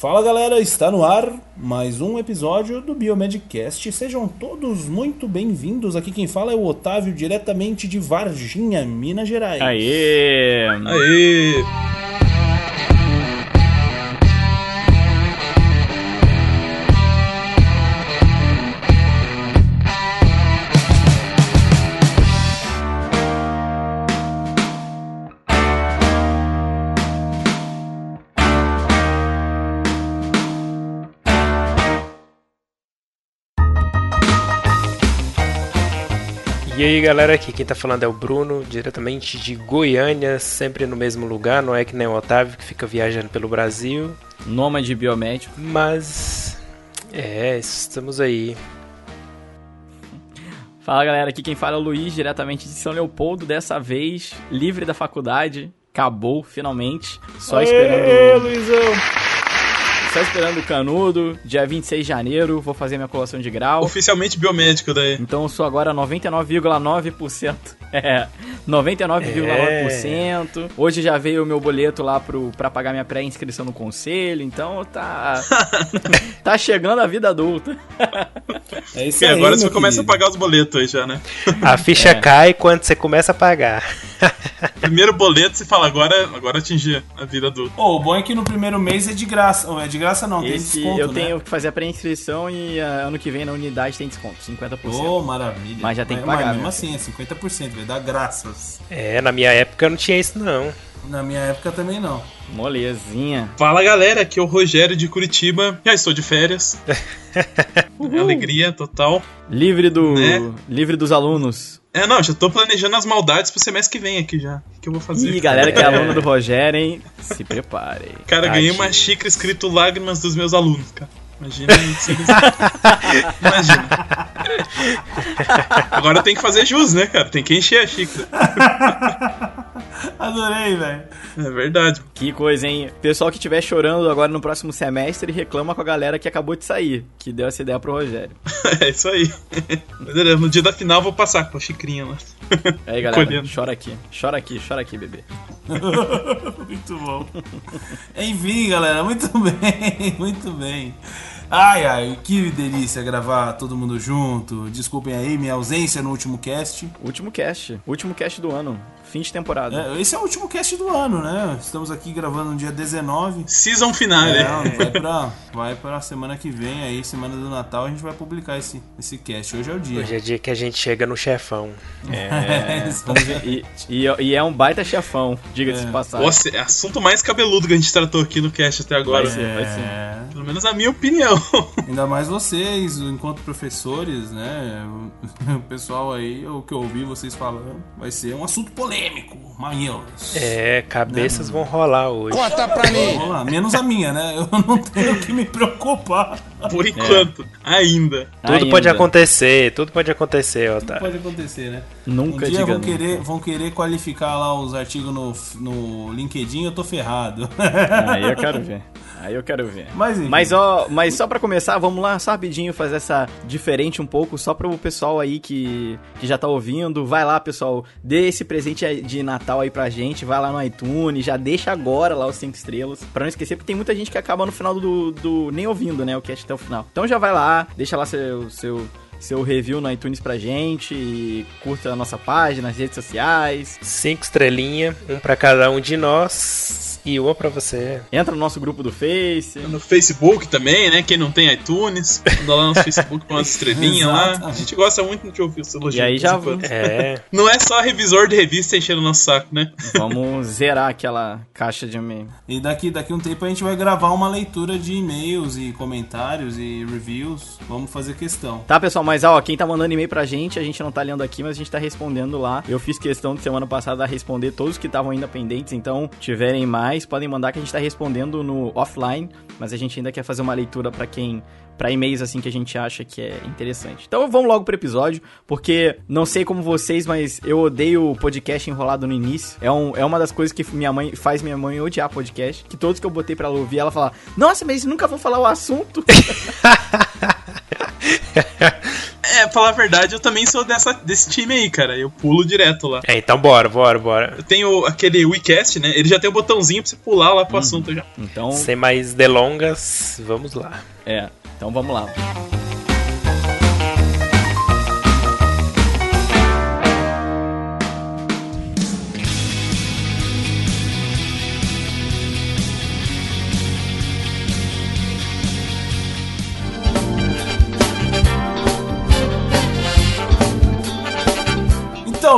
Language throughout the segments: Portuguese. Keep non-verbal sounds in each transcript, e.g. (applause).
Fala galera, está no ar mais um episódio do Biomedcast. Sejam todos muito bem-vindos. Aqui quem fala é o Otávio, diretamente de Varginha, Minas Gerais. Aê! Aê! E aí galera, aqui quem tá falando é o Bruno, diretamente de Goiânia, sempre no mesmo lugar, não é que nem o Otávio que fica viajando pelo Brasil. Nômade biomédico. Mas. É, estamos aí. Fala galera, aqui quem fala é o Luiz, diretamente de São Leopoldo, dessa vez livre da faculdade. Acabou, finalmente. Só Aê, esperando. Luizão! Só esperando o canudo. Dia 26 de janeiro, vou fazer minha colação de grau. Oficialmente biomédico daí. Então eu sou agora 99,9%. (laughs) É, 99,9%. Hoje já veio o meu boleto lá pro, pra pagar minha pré-inscrição no conselho, então tá. (laughs) tá chegando a vida adulta. (laughs) É isso Porque aí, agora você começa a querido. pagar os boletos aí já, né? A ficha É. cai quando você começa a pagar. Primeiro boleto você fala, agora, agora atingir a vida adulta. Ô, o bom é que no primeiro mês é de graça. Ou é de graça não, tem Esse desconto, eu né? tenho que fazer a pré-inscrição e ah, ano que vem na unidade tem desconto, 50%. Ô, maravilha. Mas já tem que Mas- pagar, Mas mesmo né? assim, é 50%, vai dar graças. É, na minha época não tinha isso não. Na minha época também não. Molezinha. Fala galera, aqui é o Rogério de Curitiba. Já estou de férias. (laughs) Alegria total. Livre do. Né? Livre dos alunos. É, não, já tô planejando as maldades pro semestre que vem aqui já. O que eu vou fazer? Ih, galera que é (laughs) aluno do Rogério, hein? Se preparem. Cara, ganhei Tadinho. uma xícara escrito lágrimas dos meus alunos, cara. Imagina isso. (laughs) Imagina. Agora tem que fazer jus, né, cara? Tem que encher a xícara. (laughs) (laughs) Adorei, velho. É verdade. Que coisa, hein? Pessoal que estiver chorando agora no próximo semestre, reclama com a galera que acabou de sair, que deu essa ideia pro Rogério. (laughs) É isso aí. No dia da final eu vou passar com a xicrinha lá. (laughs) Aí, galera, Colhendo. chora aqui. Chora aqui, chora aqui, bebê. muito bom. Enfim, galera, muito bem, muito bem. Ai, ai, que delícia gravar todo mundo junto. Desculpem aí minha ausência no último cast. Último cast. Último cast do ano. Fim de temporada. É, esse é o último cast do ano, né? Estamos aqui gravando no dia 19. Season finale. É, vai pra, vai pra semana que vem aí, semana do Natal, a gente vai publicar esse, esse cast. Hoje é o dia. Hoje é dia que a gente chega no chefão. É. (laughs) ver. E, e, e é um baita chefão, diga-se de passagem. Nossa, é assunto mais cabeludo que a gente tratou aqui no cast até agora. Vai ser, vai ser. É, Pelo menos a minha opinião. (laughs) ainda mais vocês, enquanto professores, né? O o pessoal aí, o que eu ouvi vocês falando, vai ser um assunto polêmico, mamilos. É, cabeças vão rolar hoje. Vamos lá, menos a minha, né? Eu não tenho que me preocupar. Por enquanto. Ainda. Tudo Ainda. pode acontecer, tudo pode acontecer, Otávio. Pode acontecer, né? Nunca um dia diga vão nunca. querer, vão querer qualificar lá os artigos no, no LinkedIn, eu tô ferrado. Aí eu quero ver. (laughs) Aí eu quero ver. Mas, enfim. Mas, ó, mas só pra começar, vamos lá só rapidinho fazer essa diferente um pouco, só pro pessoal aí que, que já tá ouvindo. Vai lá, pessoal, dê esse presente de Natal aí pra gente, vai lá no iTunes, já deixa agora lá os 5 estrelas, pra não esquecer, porque tem muita gente que acaba no final do, do nem ouvindo, né, o cast até o final. Então já vai lá, deixa lá seu seu seu review no iTunes pra gente e curta a nossa página nas redes sociais. Cinco estrelinhas, um pra cada um de nós e uma pra você. Entra no nosso grupo do Face. No Facebook também, né? Quem não tem iTunes, manda lá no (laughs) Facebook com umas estrelinhas lá. A gente gosta muito de ouvir os elogios. E aí já. É, (laughs) Não é só revisor de revista enchendo o nosso saco, né? Vamos zerar aquela caixa de e-mail. E daqui, daqui um tempo a gente vai gravar uma leitura de e-mails e comentários e reviews. Vamos fazer questão. Tá, pessoal, mas ó, quem tá mandando e-mail pra gente, a gente não tá lendo aqui, mas a gente tá respondendo lá. Eu fiz questão de semana passada responder todos que estavam ainda pendentes, então, tiverem mais, podem mandar que a gente tá respondendo no offline, mas a gente ainda quer fazer uma leitura pra quem para e-mails assim que a gente acha que é interessante. Então vamos logo pro episódio, porque não sei como vocês, mas eu odeio podcast enrolado no início. É, um, é uma das coisas que minha mãe faz minha mãe odiar podcast, que todos que eu botei pra ela ouvir, ela fala: "Nossa, mas nunca vou falar o assunto". (laughs) (laughs) É, pra falar a verdade, eu também sou dessa, desse time aí, cara. Eu pulo direto lá. É, então bora, bora, bora. Eu tenho aquele WeCast, né? Ele já tem um botãozinho pra você pular lá pro assunto já. Então, Sem mais delongas, vamos lá. é. Então vamos lá.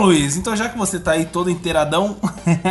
Luiz, então já que você tá aí todo inteiradão,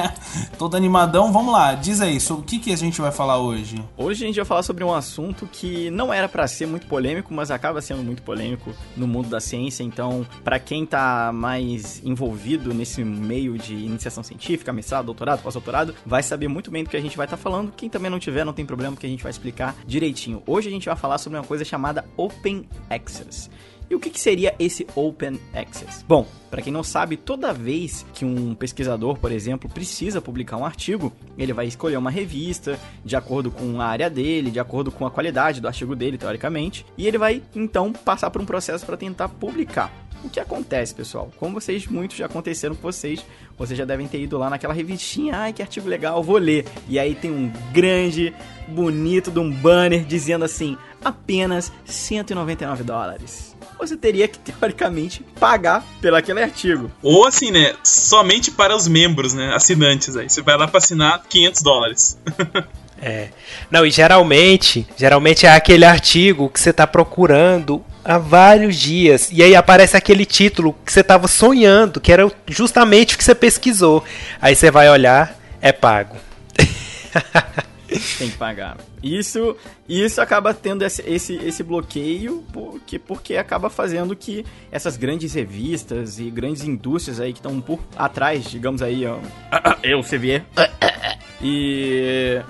(laughs) todo animadão, vamos lá, diz aí, sobre o que, que a gente vai falar hoje? Hoje a gente vai falar sobre um assunto que não era pra ser muito polêmico, mas acaba sendo muito polêmico no mundo da ciência. Então, pra quem tá mais envolvido nesse meio de iniciação científica, mestrado, doutorado, pós-doutorado, vai saber muito bem do que a gente vai estar falando. Quem também não tiver, não tem problema, que a gente vai explicar direitinho. Hoje a gente vai falar sobre uma coisa chamada Open Access. E o que, que seria esse Open Access? Bom, para quem não sabe, toda vez que um pesquisador, por exemplo, precisa publicar um artigo, ele vai escolher uma revista de acordo com a área dele, de acordo com a qualidade do artigo dele, teoricamente, e ele vai então passar por um processo para tentar publicar. O que acontece, pessoal? Como vocês, muitos já aconteceram com vocês, vocês já devem ter ido lá naquela revistinha, ai que artigo legal, vou ler. E aí tem um grande, bonito de um banner dizendo assim, apenas 199 dólares. Você teria que, teoricamente, pagar pelo aquele artigo. Ou assim, né? Somente para os membros, né? Assinantes aí. Você vai lá pra assinar 500 dólares. (laughs) É. Não, e geralmente, geralmente é aquele artigo que você tá procurando há vários dias. E aí aparece aquele título que você tava sonhando, que era justamente o que você pesquisou. Aí você vai olhar, é pago. (laughs) Tem que pagar. Isso, isso acaba tendo esse, esse, esse bloqueio porque, porque acaba fazendo que essas grandes revistas e grandes indústrias aí que estão por atrás, digamos aí, ó, (coughs) eu, Sevier, (coughs) e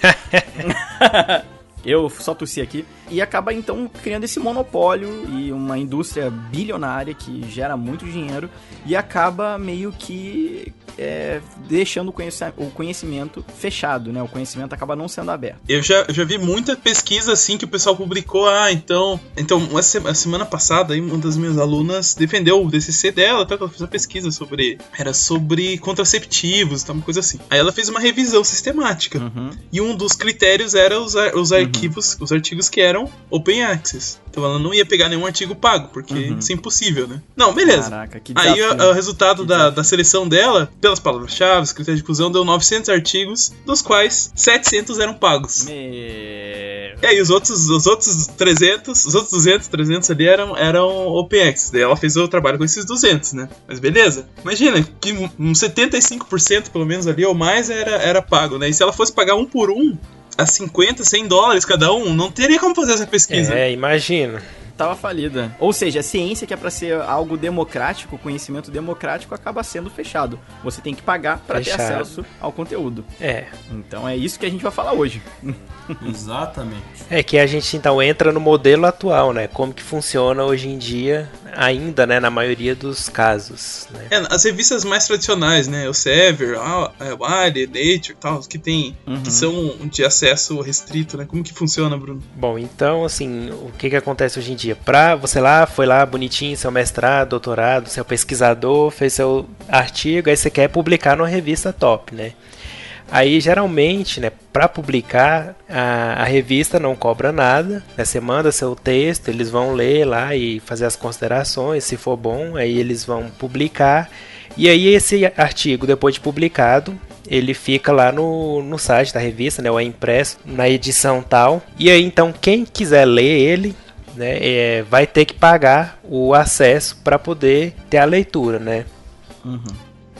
(laughs) eu só tossi aqui. E acaba então criando esse monopólio e uma indústria bilionária que gera muito dinheiro e acaba meio que é, deixando o, conheci o conhecimento fechado, né? O conhecimento acaba não sendo aberto. Eu já, eu já vi muita pesquisa assim que o pessoal publicou. Ah, então. Então, uma se- a semana passada, aí, uma das minhas alunas defendeu o DCC dela, tá? que ela fez uma pesquisa sobre. Era sobre contraceptivos, tá? Uma coisa assim. Aí ela fez uma revisão sistemática. Uhum. E um dos critérios era os, os arquivos, os artigos que eram open access. Então ela não ia pegar nenhum artigo pago, porque Uhum. isso é impossível, né? Não, beleza. Caraca, que Aí desafio. o, o resultado da, da seleção dela, pelas palavras-chave, os critérios de inclusão, deu 900 artigos, dos quais 700 eram pagos. Meu... E aí os outros, os outros 300, os outros 200, 300 ali eram, eram OpenX. Daí ela fez o trabalho com esses 200, né? Mas beleza. Imagina que um um 75% pelo menos ali ou mais era, era pago, né? E se ela fosse pagar um por um, a 50, 100 dólares cada um, não teria como fazer essa pesquisa. É, imagina. Tava falida. Ou seja, a ciência que é pra ser algo democrático, conhecimento democrático, acaba sendo fechado. Você tem que pagar pra ter acesso ao conteúdo. É. Então é isso que a gente vai falar hoje. (laughs) Exatamente. É que a gente então entra no modelo atual, né? Como que funciona hoje em dia, ainda, né? Na maioria dos casos, né? É, as revistas mais tradicionais, né? O Sever, a a Wiley, Nature e tal, que tem, Uhum. que são de acesso restrito, né? Como que funciona, Bruno? Bom, então, assim, o que que acontece hoje em dia? Pra você lá, foi lá bonitinho, seu mestrado, doutorado, seu pesquisador, fez seu artigo, aí você quer publicar numa revista top, né? Aí, geralmente, né, para publicar, a, a revista não cobra nada, né, você manda seu texto, eles vão ler lá e fazer as considerações, se for bom, aí eles vão publicar, e aí esse artigo, depois de publicado, ele fica lá no, no site da revista, né, ou é impresso na edição tal, e aí então quem quiser ler ele, né, é, vai ter que pagar o acesso para poder ter a leitura, né.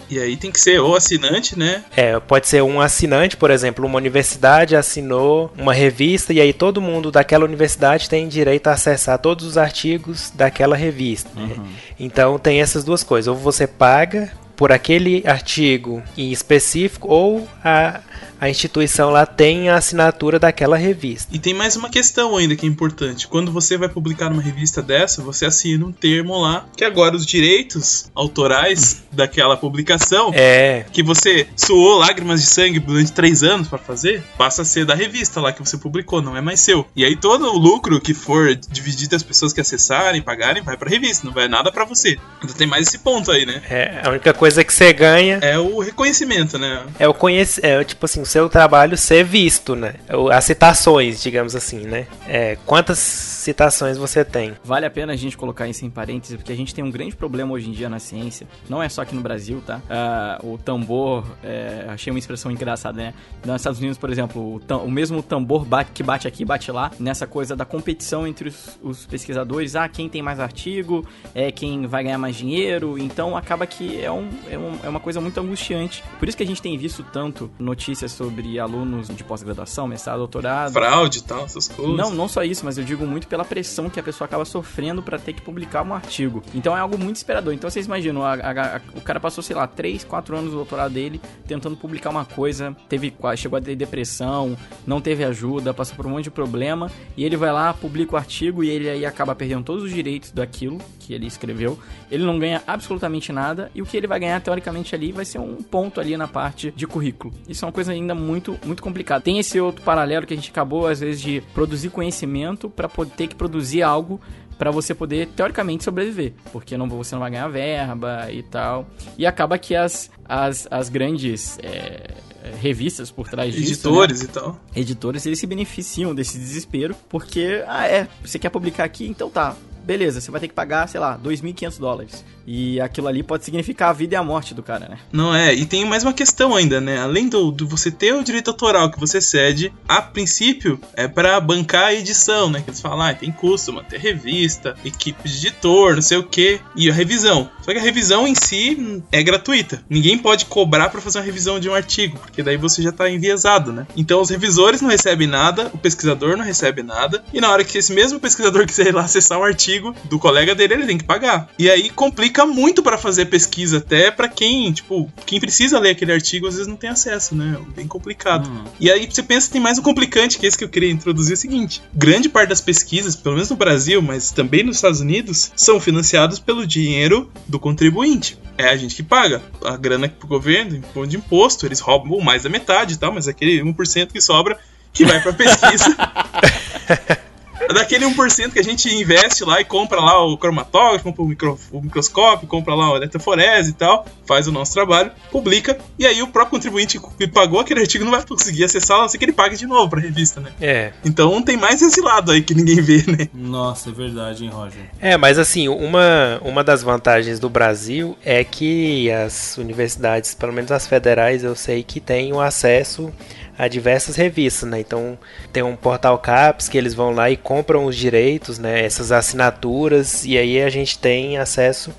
E aí tem que ser ou assinante, né? É, pode ser um assinante, por exemplo, uma universidade assinou uma revista e aí todo mundo daquela universidade tem direito a acessar todos os artigos daquela revista. né? Então tem essas duas coisas, ou você paga por aquele artigo em específico ou a, a instituição lá tem a assinatura daquela revista. E tem mais uma questão ainda que é importante. Quando você vai publicar numa revista dessa, você assina um termo lá que agora os direitos autorais daquela publicação É, que você suou lágrimas de sangue durante três anos pra fazer, passa a ser da revista lá que você publicou, não é mais seu. E aí todo o lucro que for dividido das pessoas que acessarem, pagarem, vai pra revista, não vai nada pra você. Então tem mais esse ponto aí, né? é, a única coisa que você ganha É o reconhecimento, né? é o conhec é tipo assim, seu trabalho ser visto, né? As citações, digamos assim, né? É, quantas citações você tem? Vale a pena a gente colocar isso em parênteses, porque a gente tem um grande problema hoje em dia na ciência. Não é só aqui no Brasil, tá? Ah, o tambor, é, achei uma expressão engraçada, né? Nos Estados Unidos, por exemplo, o, tam- o mesmo tambor bate- que bate aqui, bate lá, nessa coisa da competição entre os, os pesquisadores. Ah, quem tem mais artigo, é quem vai ganhar mais dinheiro. Então acaba que é, um, é, um- é uma coisa muito angustiante. Por isso que a gente tem visto tanto notícias sobre alunos de pós-graduação, mestrado, doutorado. Fraude e tal, essas coisas. Não, não só isso, mas eu digo muito pela pressão que a pessoa acaba sofrendo pra ter que publicar um artigo. Então é algo muito esperador. Então vocês imaginam, a- a- a- o cara passou, sei lá, 3, 4 anos do doutorado dele tentando publicar uma coisa, teve chegou a ter depressão, não teve ajuda, passou por um monte de problema, e ele vai lá, publica o artigo e ele aí acaba perdendo todos os direitos daquilo que ele escreveu. Ele não ganha absolutamente nada e o que ele vai ganhar teoricamente ali vai ser um ponto ali na parte de currículo. Isso é uma coisa ainda muito muito complicada. Tem esse outro paralelo que a gente acabou às vezes de produzir conhecimento para poder ter que produzir algo para você poder teoricamente sobreviver, porque não você não vai ganhar verba e tal. E acaba que as as, as grandes é, revistas por trás disso, né? Editores e tal. editores eles se beneficiam desse desespero porque ah é você quer publicar aqui então tá beleza você vai ter que pagar sei lá 2.500 dólares e aquilo ali pode significar a vida e a morte do cara né Não é, e tem mais uma questão ainda, né? Além do, do você ter o direito autoral que você cede, a princípio é pra bancar a edição, né? Que eles falam, ah, tem custo, manter revista, equipe de editor, não sei o que, e a revisão. Só que a revisão em si é gratuita. Ninguém pode cobrar pra fazer uma revisão de um artigo, porque daí você já tá enviesado, né? Então os revisores não recebem nada, o pesquisador não recebe nada, e na hora que esse mesmo pesquisador (laughs) quiser ir lá acessar um artigo do colega dele, ele tem que pagar. E aí complica muito pra fazer pesquisa, até pra quem, tipo, quem precisa ler aquele artigo às vezes não tem acesso, né? É Bem complicado. Hum. E aí você pensa que tem mais um complicante, que é esse que eu queria introduzir, é o seguinte: grande parte das pesquisas, pelo menos no Brasil, mas também nos Estados Unidos, são financiadas pelo dinheiro do contribuinte. É a gente que paga. A grana pro governo, de imposto, eles roubam mais da metade e tal, mas aquele 1% que sobra que vai pra pesquisa. (laughs) Daquele 1% que a gente investe lá e compra lá o cromatógrafo, compra o, micro- o microscópio, compra lá o eletroforese e tal, faz o nosso trabalho, publica, e aí o próprio contribuinte que pagou aquele artigo não vai conseguir acessar, a não ser que ele pague de novo pra revista, né? É. Então tem mais esse lado aí que ninguém vê, né? Nossa, é verdade, hein, Roger? É, mas assim, uma, uma das vantagens do Brasil é que as universidades, pelo menos as federais, eu sei que têm o acesso a diversas revistas, né? Então tem um portal CAPS que eles vão lá e compram os direitos, né? Essas assinaturas e aí a gente tem acesso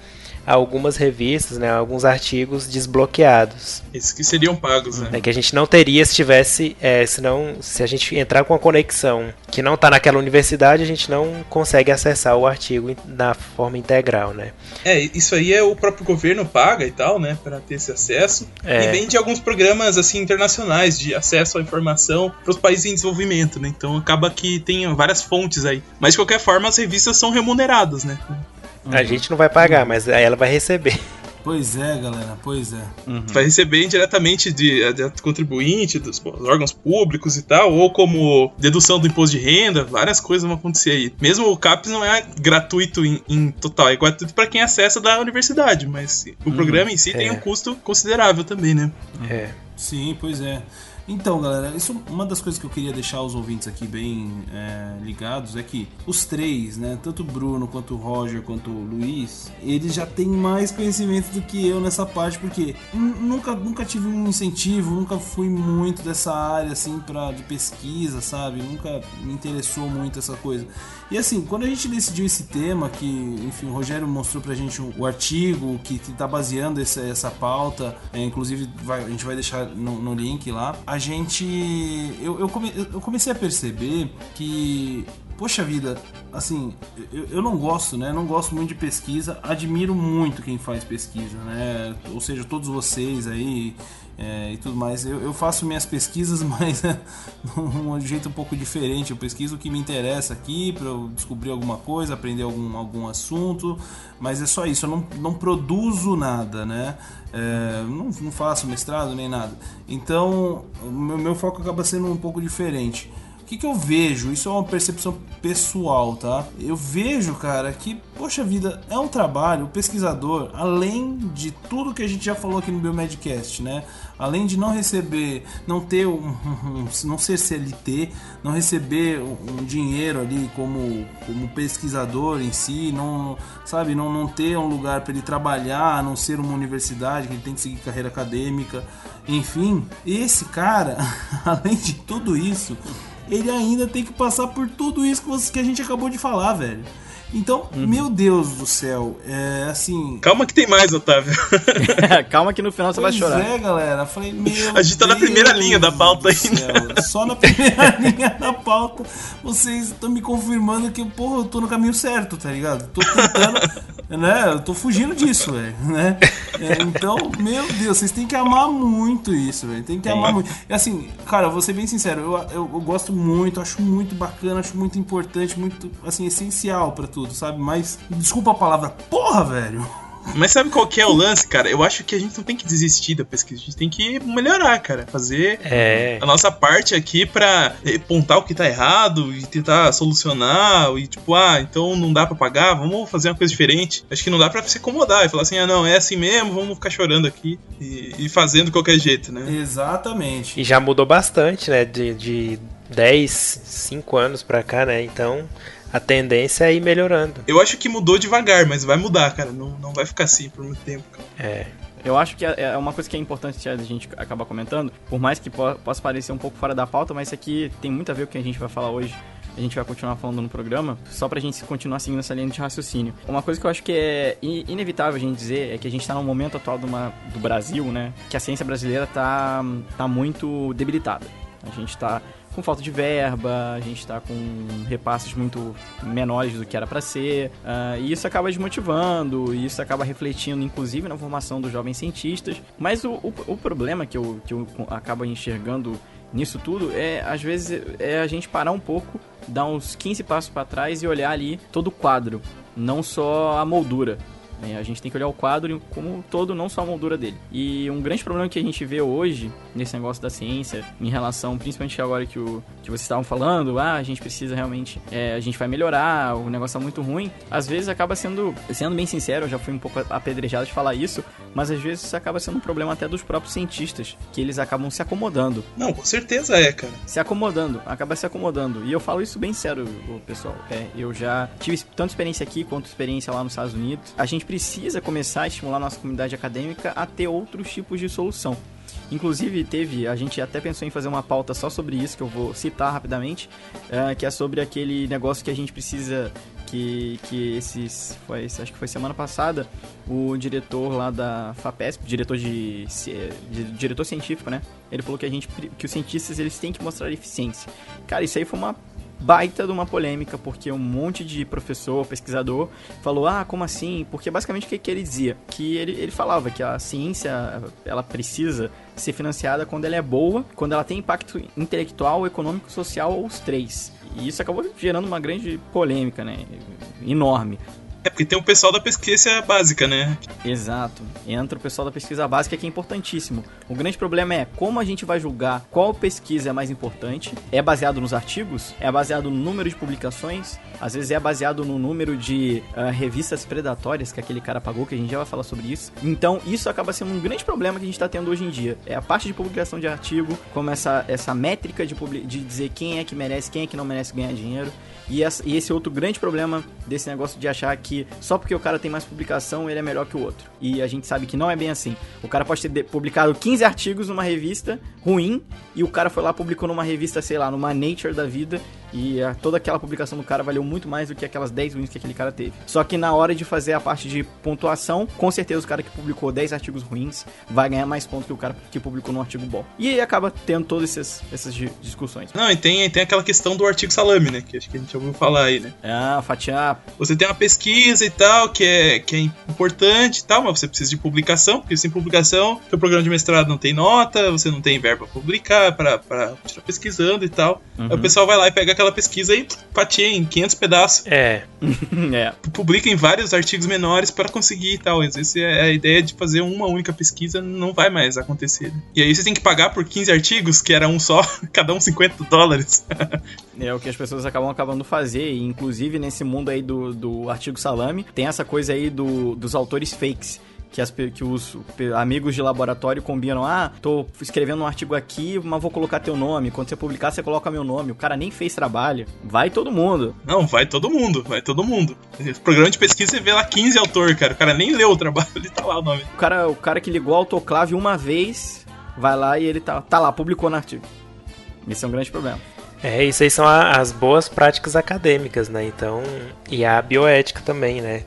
algumas revistas, né? Alguns artigos desbloqueados, Esses que seriam pagos, né? né? Que a gente não teria se tivesse, é, se não, se a gente entrar com a conexão que não está naquela universidade, a gente não consegue acessar o artigo na forma integral, né? É, isso aí é o próprio governo paga e tal, né, Pra ter esse acesso. É. E vem de alguns programas assim internacionais de acesso à informação para os países em desenvolvimento, né? Então acaba que tem várias fontes aí. Mas de qualquer forma as revistas são remuneradas, né? A gente não vai pagar, mas aí ela vai receber. Pois é, galera, pois é. Vai receber indiretamente de, de contribuinte, dos órgãos públicos e tal, ou como dedução do imposto de renda, várias coisas vão acontecer aí. Mesmo o CAPES não é gratuito em, em total, é gratuito para quem acessa da universidade, mas o programa em si tem é. um custo considerável também, né? É. Sim, pois é. Então, galera, isso uma das coisas que eu queria deixar os ouvintes aqui bem é, ligados é que os três, né, tanto o Bruno quanto o Roger quanto o Luiz, eles já têm mais conhecimento do que eu nessa parte, porque nu- nunca, nunca tive um incentivo, nunca fui muito dessa área assim para de pesquisa, sabe? Nunca me interessou muito essa coisa. E assim, quando a gente decidiu esse tema, que enfim, o Rogério mostrou pra gente o artigo que, que tá baseando essa, essa pauta, é, inclusive vai- a gente vai deixar no, no link lá, a gente. Eu, eu, come- eu comecei a perceber que poxa vida, assim, eu, eu não gosto, né? Não gosto muito de pesquisa, admiro muito quem faz pesquisa, né? Ou seja, todos vocês aí é, e tudo mais. Eu, eu, faço minhas pesquisas, (laughs) mas de um jeito um pouco diferente. Eu pesquiso o que me interessa aqui para eu descobrir alguma coisa, aprender algum, algum assunto, mas é só isso. Eu não, não produzo nada, né? É, não, não faço mestrado nem nada. Então, o meu, meu foco acaba sendo um pouco diferente que, que eu vejo? Isso é uma percepção pessoal, tá? Eu vejo, cara, que, poxa vida, é um trabalho, o pesquisador, além de tudo que a gente já falou aqui no Biomedcast, né? Além de não receber, não ter um, (laughs) não ser CLT, não receber um dinheiro ali como, como pesquisador em si, não, sabe, não, não ter um lugar para ele trabalhar, a não ser uma universidade, que ele tem que seguir carreira acadêmica, enfim, esse cara, (laughs) além de tudo isso, ele ainda tem que passar por tudo isso que, que a gente acabou de falar, velho. Então, uhum. meu Deus do céu, é assim. Calma que tem mais, Otávio. (laughs) Calma que no final você vai chorar. é, galera. Falei, meu A gente tá Deus na primeira linha da pauta ainda. Só na primeira (laughs) linha da pauta. Vocês estão me confirmando que, porra, eu tô no caminho certo, tá ligado? Tô tentando. (laughs) né? Eu tô fugindo disso, velho. Né? É, então, meu Deus, vocês têm que amar muito isso, velho. Tem que é. amar muito. E assim, cara, vou ser bem sincero, eu, eu, eu gosto muito, acho muito bacana, acho muito importante, muito, assim, essencial para tudo tudo, sabe? Mas, desculpa a palavra, porra, velho. Mas sabe qual que é o (laughs) lance, cara? Eu acho que a gente não tem que desistir da pesquisa, a gente tem que melhorar, cara. Fazer é. a nossa parte aqui pra apontar o que tá errado e tentar solucionar. E tipo, ah, então não dá pra pagar, vamos fazer uma coisa diferente. Acho que não dá pra se acomodar e falar assim, ah, não, é assim mesmo, vamos ficar chorando aqui e, e fazendo de qualquer jeito, né? Exatamente. E já mudou bastante, né? De, de 10, 5 anos pra cá, né? Então a tendência é ir melhorando. Eu acho que mudou devagar, mas vai mudar, cara. Não, não vai ficar assim por muito tempo, cara. É. Eu acho que é, é uma coisa que é importante a gente acabar comentando, por mais que possa parecer um pouco fora da pauta, mas isso aqui tem muito a ver com o que a gente vai falar hoje. A gente vai continuar falando no programa, só pra gente continuar seguindo essa linha de raciocínio. Uma coisa que eu acho que é inevitável a gente dizer é que a gente tá num momento atual do, uma, do Brasil, né? Que a ciência brasileira tá, tá muito debilitada. A gente tá com falta de verba, a gente está com repasses muito menores do que era para ser, uh, e isso acaba desmotivando, e isso acaba refletindo, inclusive, na formação dos jovens cientistas. Mas o, o, o problema que eu, que eu acabo enxergando nisso tudo é, às vezes, é a gente parar um pouco, dar uns 15 passos para trás e olhar ali todo o quadro, não só a moldura. Né? A gente tem que olhar o quadro como todo, não só a moldura dele. E um grande problema que a gente vê hoje nesse negócio da ciência, em relação, principalmente agora que, o, que vocês estavam falando, ah, a gente precisa realmente, é, a gente vai melhorar, o negócio tá muito ruim, às vezes acaba sendo, sendo bem sincero, eu já fui um pouco apedrejado de falar isso, mas às vezes isso acaba sendo um problema até dos próprios cientistas, que eles acabam se acomodando. Não, com certeza é, cara. Se acomodando, acaba se acomodando. E eu falo isso bem sério, pessoal. É, eu já tive tanto experiência aqui quanto experiência lá nos Estados Unidos. A gente precisa começar a estimular nossa comunidade acadêmica a ter outros tipos de solução. Inclusive, teve, a gente até pensou em fazer uma pauta só sobre isso, que eu vou citar rapidamente, uh, que é sobre aquele negócio que a gente precisa. Que, que esses. Foi, acho que foi semana passada, o diretor lá da FAPESP, diretor de, de, diretor científico, né? Ele falou que a gente que os cientistas eles têm que mostrar eficiência. Cara, isso aí foi uma baita de uma polêmica, porque um monte de professor, pesquisador, falou, ah, como assim? Porque basicamente o que, que ele dizia? Que ele, ele falava que a ciência, ela precisa ser financiada quando ela é boa, quando ela tem impacto intelectual, econômico, social, os três. E isso acabou gerando uma grande polêmica, né? Enorme. É porque tem o pessoal da pesquisa básica, né? Exato. Entra o pessoal da pesquisa básica que é importantíssimo. O grande problema é como a gente vai julgar qual pesquisa é mais importante. É baseado nos artigos? É baseado no número de publicações? Às vezes é baseado no número de uh, revistas predatórias que aquele cara pagou, que a gente já vai falar sobre isso. Então, isso acaba sendo um grande problema que a gente está tendo hoje em dia. É a parte de publicação de artigo, como essa, essa métrica de, de dizer quem é que merece, quem é que não merece ganhar dinheiro. E, essa, e esse outro grande problema desse negócio de achar que só porque o cara tem mais publicação, ele é melhor que o outro. E a gente sabe que não é bem assim. O cara pode ter publicado 15 artigos numa revista, ruim e o cara foi lá publicou numa revista, sei lá, numa Nature da vida e a, toda aquela publicação do cara valeu muito mais do que aquelas 10 wins que aquele cara teve. Só que na hora de fazer a parte de pontuação, com certeza o cara que publicou 10 artigos ruins vai ganhar mais pontos que o cara que publicou num artigo bom. E aí acaba tendo todas essas, essas discussões. Não, e tem, tem aquela questão do artigo salame, né? Que acho que a gente ouviu falar aí, né? Ah, fatiar. Você tem uma pesquisa e tal, que é, que é importante e tal, mas você precisa de publicação, porque sem publicação, seu programa de mestrado não tem nota, você não tem verba pra publicar, pra, pra continuar pesquisando e tal. Uhum. Aí o pessoal vai lá e pega aquela pesquisa e fatia em 500 pedaços. É. (laughs) é. Publica em vários artigos menores para conseguir e tal. Às vezes é a ideia de fazer uma única pesquisa não vai mais acontecer. Né? E aí você tem que pagar por 15 artigos, que era um só, (laughs) cada um 50 dólares. é o que as pessoas acabam acabando fazer. E, inclusive, nesse mundo aí do, do artigo salame, tem essa coisa aí do, dos autores fakes que, as, que os amigos de laboratório combinam: ah, tô escrevendo um artigo aqui, mas vou colocar teu nome. Quando você publicar, você coloca meu nome. O cara nem fez trabalho. Vai todo mundo. Não, vai todo mundo, vai todo mundo. Esse programa de pesquisa você vê lá 15 autores, cara. O cara nem leu o trabalho, (laughs) ele tá lá o nome. O cara, o cara que ligou o autoclave uma vez, vai lá e ele tá, tá lá, publicou no artigo. Esse é um grande problema. É, isso aí são as boas práticas acadêmicas, né? Então, e a bioética também, né?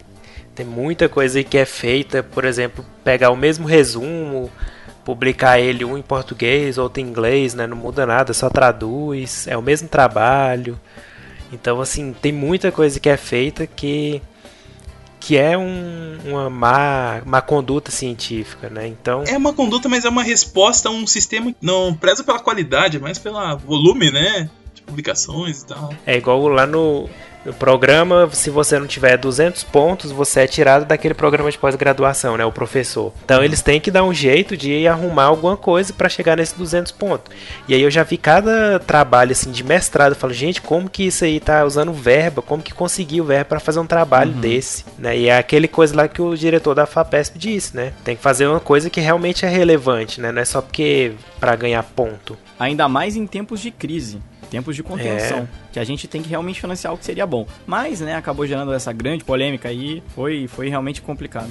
Tem muita coisa aí que é feita, por exemplo, pegar o mesmo resumo, publicar ele um em português, outro em inglês, né? Não muda nada, só traduz, é o mesmo trabalho. Então, assim, tem muita coisa que é feita que que é um, uma má, má conduta científica, né? Então é uma conduta, mas é uma resposta a um sistema que não preza pela qualidade, mas pelo volume, né? De publicações e tal. É igual lá no programa, se você não tiver 200 pontos, você é tirado daquele programa de pós-graduação, né? O professor. Então eles têm que dar um jeito de arrumar alguma coisa para chegar nesses 200 pontos. E aí eu já vi cada trabalho assim de mestrado, eu falo, gente, como que isso aí tá usando verba? Como que conseguiu verba para fazer um trabalho uhum. desse, né? E é aquele coisa lá que o diretor da FAPESP disse, né? Tem que fazer uma coisa que realmente é relevante, né? Não é só porque para ganhar ponto. Ainda mais em tempos de crise tempos de contenção, é. que a gente tem que realmente financiar o que seria bom. Mas, né, acabou gerando essa grande polêmica aí, foi, foi realmente complicado.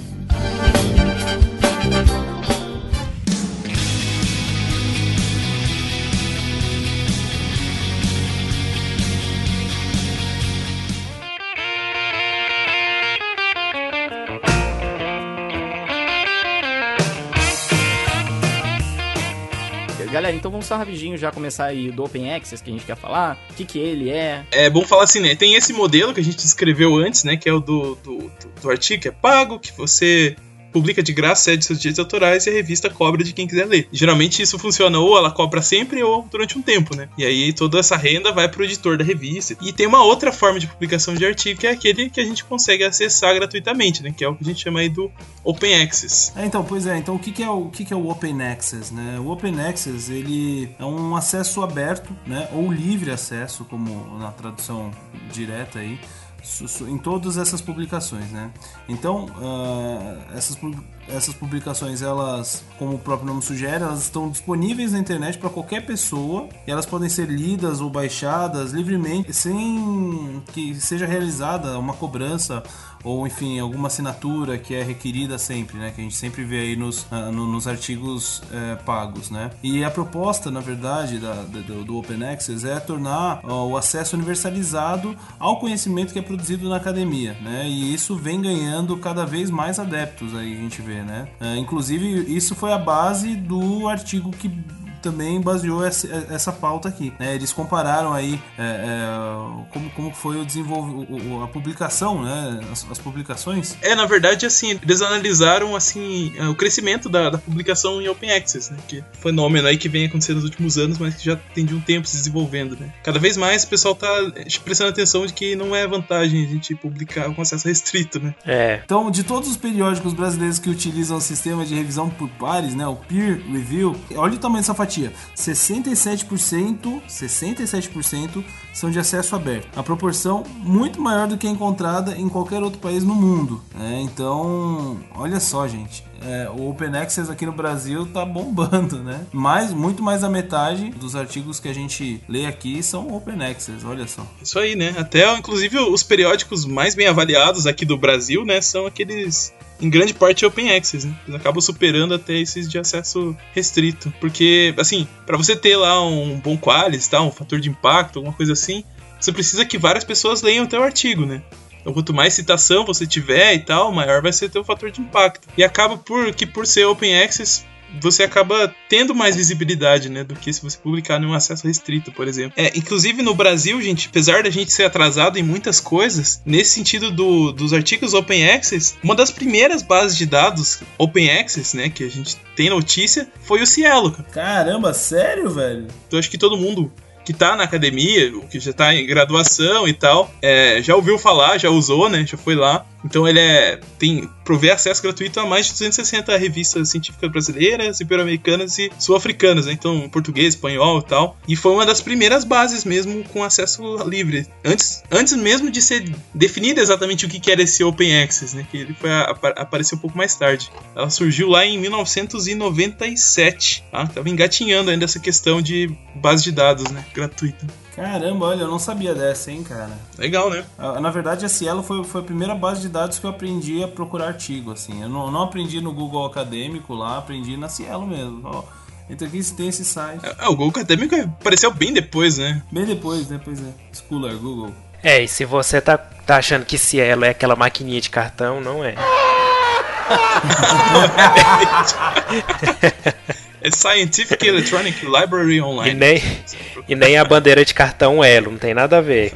Galera, então vamos só rapidinho já começar aí do Open Access que a gente quer falar. O que, que ele é? É bom falar assim, né? Tem esse modelo que a gente escreveu antes, né? Que é o do, do, do, do artigo, que é pago, que você publica de graça, cede seus direitos autorais e a revista cobra de quem quiser ler. Geralmente isso funciona ou ela cobra sempre ou durante um tempo, né? E aí toda essa renda vai pro editor da revista. E tem uma outra forma de publicação de artigo que é aquele que a gente consegue acessar gratuitamente, né? Que é o que a gente chama aí do Open Access. É, então, pois é. Então o que, que é o, que, que é o Open Access, né? O Open Access ele é um acesso aberto, né? Ou livre acesso, como na tradução direta aí em todas essas publicações, né? Então, uh, essas, essas publicações, elas, como o próprio nome sugere, elas estão disponíveis na internet para qualquer pessoa e elas podem ser lidas ou baixadas livremente, sem que seja realizada uma cobrança ou enfim, alguma assinatura que é requerida sempre, né? Que a gente sempre vê aí nos, uh, nos artigos uh, pagos, né? E a proposta, na verdade, da, do, do Open Access é tornar o acesso universalizado ao conhecimento que é produzido na academia, né? E isso vem ganhando cada vez mais adeptos aí, a gente vê, né? É, inclusive, isso foi a base do artigo que também baseou essa, essa pauta aqui. Né? Eles compararam aí é, é, como, como foi o desenvolvimento, a publicação, né? As, as, publicações. É, na verdade, assim, eles analisaram assim é, o crescimento da, da publicação em Open Access, né? Que fenômeno aí que vem acontecendo nos últimos anos, mas que já tem de um tempo se desenvolvendo, né? Cada vez mais o pessoal tá prestando atenção de que não é vantagem a gente publicar com acesso restrito, né? É. Então, de todos os periódicos brasileiros que utilizam o sistema de revisão por pares, né? O peer review, olha o tamanho dessa fatia fatia. 67%, 67% são de acesso aberto. A proporção muito maior do que encontrada em qualquer outro país no mundo. Né? Então, olha só, gente. É, o Open Access aqui no Brasil tá bombando, né? Mas muito mais da metade dos artigos que a gente lê aqui são Open Access, olha só. Isso aí, né? Até, inclusive, os periódicos mais bem avaliados aqui do Brasil, né, são aqueles em grande parte open access, né? Eles acabam superando até esses de acesso restrito. Porque, assim, para você ter lá um bom qualis, tá? um fator de impacto, alguma coisa assim, você precisa que várias pessoas leiam o teu artigo, né? Então, quanto mais citação você tiver e tal, maior vai ser teu fator de impacto. E acaba por que por ser open access, você acaba tendo mais visibilidade, né, do que se você publicar num acesso restrito, por exemplo. É, inclusive no Brasil, gente, apesar da gente ser atrasado em muitas coisas, nesse sentido do, dos artigos Open Access, uma das primeiras bases de dados Open Access, né, que a gente tem notícia, foi o Cielo. Cara. Caramba, sério, velho? Então acho que todo mundo que tá na academia, que já tá em graduação e tal, é, já ouviu falar, já usou, né? Já foi lá. Então ele é, tem provê acesso gratuito a mais de 260 revistas científicas brasileiras, ibero-americanas e sul-africanas, né? Então português, espanhol e tal. E foi uma das primeiras bases mesmo com acesso livre. Antes, antes mesmo de ser definida exatamente o que era esse Open Access, né? Que ele foi a, a, apareceu um pouco mais tarde. Ela surgiu lá em 1997, tá? Tava engatinhando ainda essa questão de base de dados, né? Gratuita. Caramba, olha, eu não sabia dessa, hein, cara. Legal, né? Na verdade, a Cielo foi, foi a primeira base de dados que eu aprendi a procurar artigo, assim. Eu não, não aprendi no Google Acadêmico lá, aprendi na Cielo mesmo. Ó, entra aqui se tem esse site. É, o Google Acadêmico apareceu bem depois, né? Bem depois, né? Pois é. Schooler, Google. É, e se você tá, tá achando que Cielo é aquela maquininha de cartão, não é. (laughs) (laughs) É Scientific Electronic Library Online. E nem, e nem a bandeira de cartão Elo, não tem nada a ver.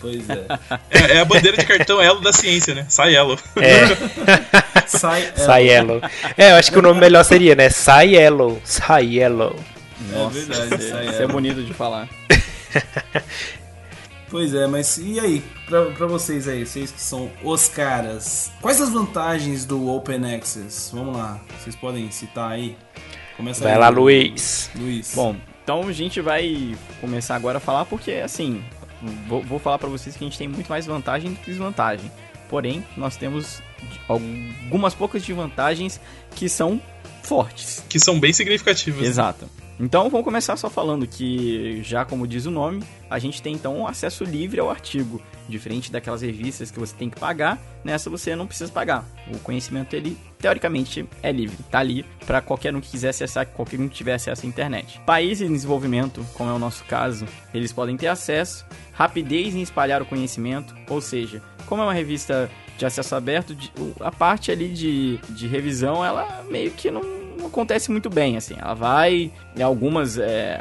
Pois é. É, é a bandeira de cartão Elo da ciência, né? Sai Elo. É. (laughs) Sai Elo. Sai Elo. É, eu acho que o nome melhor seria, né? Sai Elo. Sai Elo. Nossa, é verdade, sai Isso é bonito de falar. (laughs) Pois é, mas e aí, pra, pra, vocês aí, vocês que são os caras, quais as vantagens do Open Access? Vamos lá, vocês podem citar aí? Começa vai aí, lá, Luiz. Luiz. Bom, então a gente vai começar agora a falar porque, assim, vou, vou falar para vocês que a gente tem muito mais vantagem do que desvantagem. Porém, nós temos algumas poucas de vantagens que são fortes. Que são bem significativas. Exato. Então vamos começar só falando que, já como diz o nome, a gente tem então acesso livre ao artigo. Diferente daquelas revistas que você tem que pagar, nessa você não precisa pagar. O conhecimento, ele teoricamente é livre, tá ali para qualquer um que quiser acessar, qualquer um que tiver acesso à internet. Países em desenvolvimento, como é o nosso caso, eles podem ter acesso, rapidez em espalhar o conhecimento, ou seja, como é uma revista de acesso aberto, a parte ali de, de revisão, ela meio que não acontece muito bem, assim. Ela vai em algumas, é,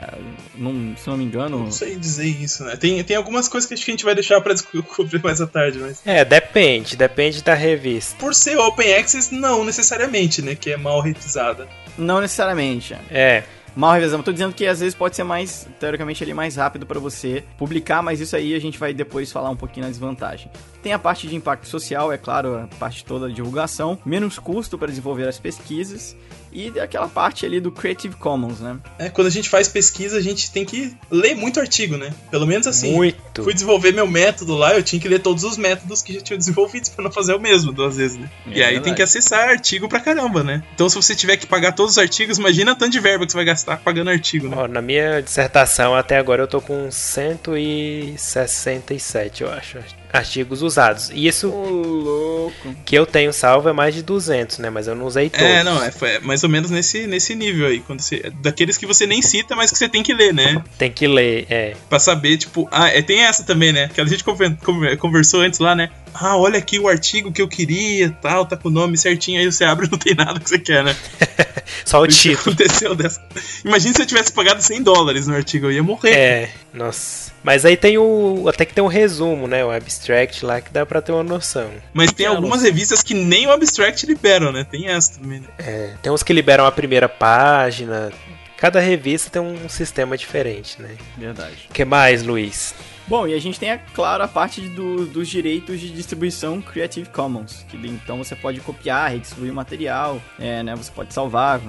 não, se não me engano... Não sei dizer isso, né? Tem, tem algumas coisas que acho que a gente vai deixar pra descobrir (laughs) mais à tarde, mas... É, depende, depende da revista. Por ser Open Access, não necessariamente, né? Que é mal revisada. Não necessariamente. É mal revisão. Tô dizendo que às vezes pode ser mais, teoricamente, ali mais rápido para você publicar, mas isso aí a gente vai depois falar um pouquinho na desvantagem. Tem a parte de impacto social, é claro, a parte toda da divulgação, menos custo para desenvolver as pesquisas e aquela parte ali do Creative Commons, né? É, quando a gente faz pesquisa, a gente tem que ler muito artigo, né? Pelo menos assim. Muito. Fui desenvolver meu método lá, eu tinha que ler todos os métodos que já tinham (laughs) desenvolvidos para não fazer o mesmo duas vezes, né? É e aí verdade. tem que acessar artigo pra caramba, né? Então se você tiver que pagar todos os artigos, imagina tanto de verba que você vai gastar pagando artigo, né? Oh, na minha dissertação até agora eu tô com 167, eu acho artigos usados. E isso oh, que eu tenho salvo é mais de 200, né? Mas eu não usei todos. É, não, é, foi mais ou menos nesse, nesse nível aí. Quando você, daqueles que você nem cita, mas que você tem que ler, né? Tem que ler, é. Pra saber, tipo, ah, é, tem essa também, né? Que a gente conversou antes lá, né? Ah, olha aqui o artigo que eu queria, tal, tá com o nome certinho, aí você abre e não tem nada que você quer, né? (laughs) Só o título. aconteceu dessa. Imagina se eu tivesse pagado 100 dólares no artigo, eu ia morrer. É, nossa. Mas aí tem o. Até que tem um resumo, né? O abstract lá que dá pra ter uma noção. Mas tem algumas revistas que nem o abstract liberam, né? Tem essa também, né? É, tem uns que liberam a primeira página. Cada revista tem um sistema diferente, né? Verdade. O que mais, Luiz? Bom, e a gente tem, é claro, a parte do, dos direitos de distribuição Creative Commons, que então você pode copiar, redistribuir o material, é, né, você pode salvar,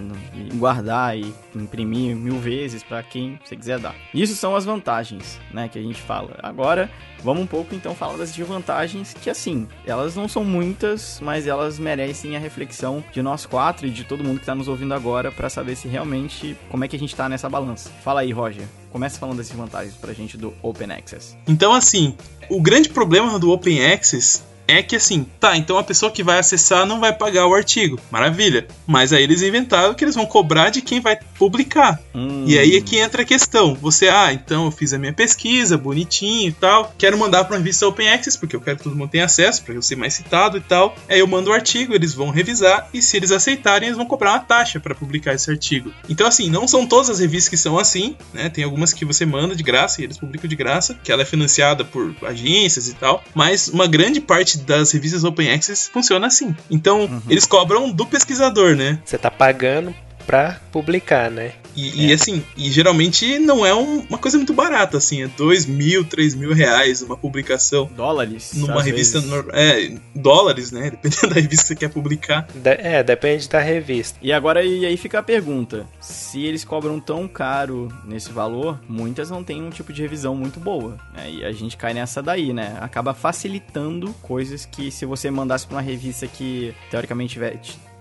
guardar e imprimir mil vezes para quem você quiser dar. Isso são as vantagens, né, que a gente fala. Agora, vamos um pouco então falar das desvantagens, que assim, elas não são muitas, mas elas merecem a reflexão de nós quatro e de todo mundo que está nos ouvindo agora para saber se realmente como é que a gente está nessa balança. Fala aí, Roger. Começa falando das desvantagens pra gente do Open Access. Então, assim, o grande problema do Open Access é que assim, tá, então a pessoa que vai acessar não vai pagar o artigo. Maravilha. Mas aí eles inventaram que eles vão cobrar de quem vai publicar. Hum. E aí é que entra a questão. Você, ah, então eu fiz a minha pesquisa, bonitinho e tal. Quero mandar para uma revista Open Access, porque eu quero que todo mundo tenha acesso, para eu ser mais citado e tal. Aí eu mando o artigo, eles vão revisar e se eles aceitarem, eles vão cobrar uma taxa para publicar esse artigo. Então, assim, não são todas as revistas que são assim, né? Tem algumas que você manda de graça e eles publicam de graça, que ela é financiada por agências e tal. Mas uma grande parte das revistas Open Access funciona assim. Então, uhum. eles cobram do pesquisador, né? Você tá pagando pra publicar, né? E, é. e, assim, e geralmente não é um, uma coisa muito barata, assim, é dois mil, três mil reais uma publicação. Dólares. Numa revista. No, é, dólares, né? (laughs) Dependendo da revista que você quer publicar. De, é, depende da revista. E agora, e aí fica a pergunta: se eles cobram tão caro nesse valor, muitas não têm um tipo de revisão muito boa. Né? E a gente cai nessa daí, né? Acaba facilitando coisas que se você mandasse pra uma revista que teoricamente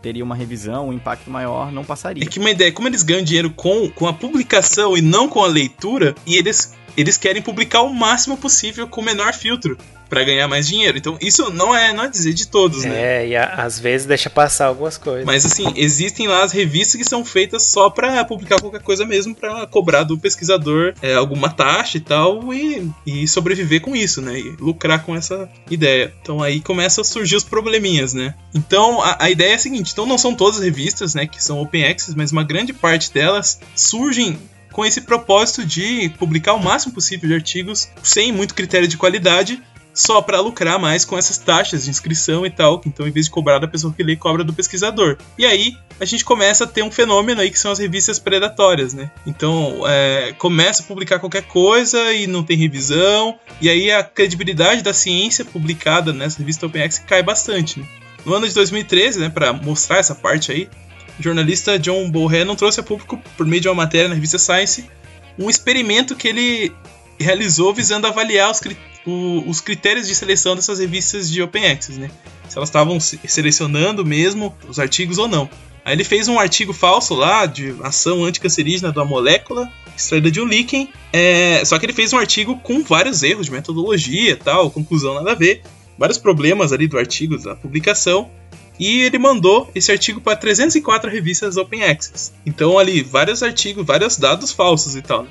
teria uma revisão, um impacto maior, não passaria. É que uma ideia, como eles ganham dinheiro com, com a publicação e não com a leitura, e eles, eles querem publicar o máximo possível com o menor filtro para ganhar mais dinheiro. Então, isso não é, não é dizer de todos, né? É, e a, às vezes deixa passar algumas coisas. Mas assim, existem lá as revistas que são feitas só para publicar qualquer coisa mesmo, para cobrar do pesquisador é, alguma taxa e tal, e, e sobreviver com isso, né? E lucrar com essa ideia. Então aí começa a surgir os probleminhas, né? Então a, a ideia é a seguinte: então não são todas as revistas, né, que são open access, mas uma grande parte delas surgem com esse propósito de publicar o máximo possível de artigos sem muito critério de qualidade só para lucrar mais com essas taxas de inscrição e tal. Então, em vez de cobrar da pessoa que lê, cobra do pesquisador. E aí a gente começa a ter um fenômeno aí que são as revistas predatórias, né? Então, é, começa a publicar qualquer coisa e não tem revisão. E aí a credibilidade da ciência publicada nessa revista OpenX cai bastante. Né? No ano de 2013, né, para mostrar essa parte aí, o jornalista John Bohannon trouxe a público, por meio de uma matéria na revista Science, um experimento que ele realizou visando avaliar os, o, os critérios de seleção dessas revistas de Open Access, né? Se elas estavam selecionando mesmo os artigos ou não. Aí ele fez um artigo falso lá de ação anticancerígena da molécula extraída de um líquen. É, só que ele fez um artigo com vários erros de metodologia tal, conclusão nada a ver. Vários problemas ali do artigo, da publicação. E ele mandou esse artigo para 304 revistas Open Access. Então ali, vários artigos, vários dados falsos e tal. Né?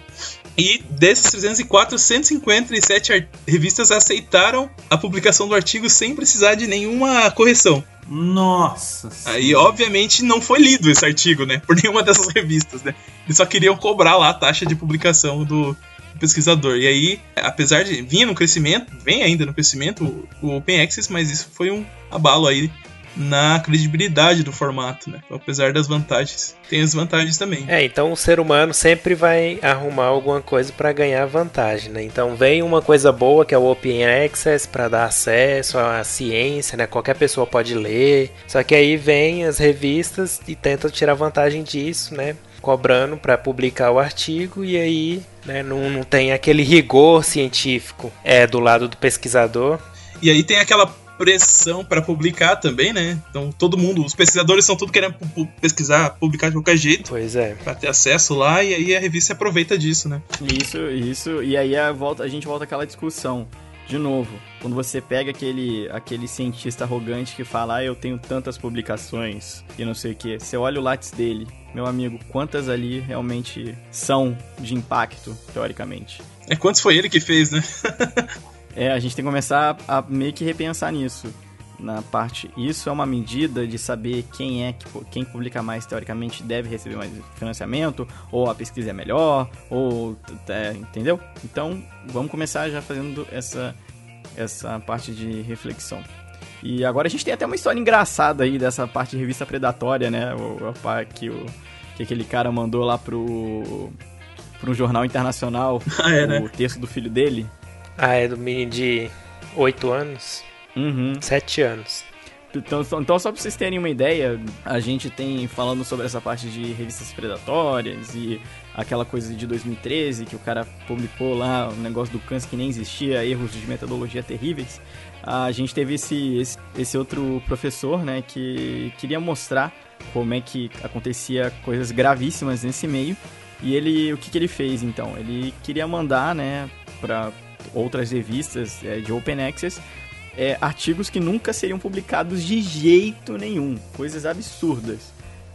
E desses 304, 157 revistas aceitaram a publicação do artigo sem precisar de nenhuma correção. Nossa. Aí, obviamente, não foi lido esse artigo, né? Por nenhuma dessas (laughs) revistas, né? Eles só queriam cobrar lá a taxa de publicação do, pesquisador. E aí, apesar de vir no crescimento, vem ainda no crescimento o Open Access, mas isso foi um abalo aí na credibilidade do formato, né? Apesar das vantagens, tem as vantagens também. É, então o ser humano sempre vai arrumar alguma coisa para ganhar vantagem, né? Então vem uma coisa boa que é o Open Access para dar acesso à ciência, né? Qualquer pessoa pode ler. Só que aí vem as revistas e tentam tirar vantagem disso, né? Cobrando para publicar o artigo e aí né, não, não tem aquele rigor científico é do lado do pesquisador. E aí tem aquela pressão para publicar também, né? Então todo mundo, os pesquisadores estão tudo querendo pesquisar, publicar de qualquer jeito. Pois é. Pra ter acesso lá e aí a revista aproveita disso, né? Isso, isso. E aí a, volta, a gente volta àquela discussão. De novo, quando você pega aquele, aquele cientista arrogante que fala, ah, eu tenho tantas publicações e não sei o que, você olha o látis dele, meu amigo, quantas ali realmente são de impacto, teoricamente? É quantos foi ele que fez, né? (laughs) É, a gente tem que começar a meio que repensar nisso. Na parte, isso é uma medida de saber quem é que quem publica mais teoricamente deve receber mais financiamento, ou a pesquisa é melhor, ou é, entendeu? Então, vamos começar já fazendo essa essa parte de reflexão. E agora a gente tem até uma história engraçada aí dessa parte de revista predatória, né? O, que, o, que aquele cara mandou lá pro, pro um jornal internacional (laughs) ah, é, né? o texto do filho dele. Ah, é do menino de 8 anos? Uhum. 7 anos. Então, só- então, só pra vocês terem uma ideia, a gente tem falando sobre essa parte de revistas predatórias e aquela coisa de 2013 que o cara publicou lá, o negócio do câncer que nem existia, erros de metodologia terríveis. A gente teve esse, esse, esse outro professor, né, que queria mostrar como é que acontecia coisas gravíssimas nesse meio. E ele, o que, que ele fez então? Ele queria mandar, né, para outras revistas é, de Open Access é, artigos que nunca seriam publicados de jeito nenhum, coisas absurdas.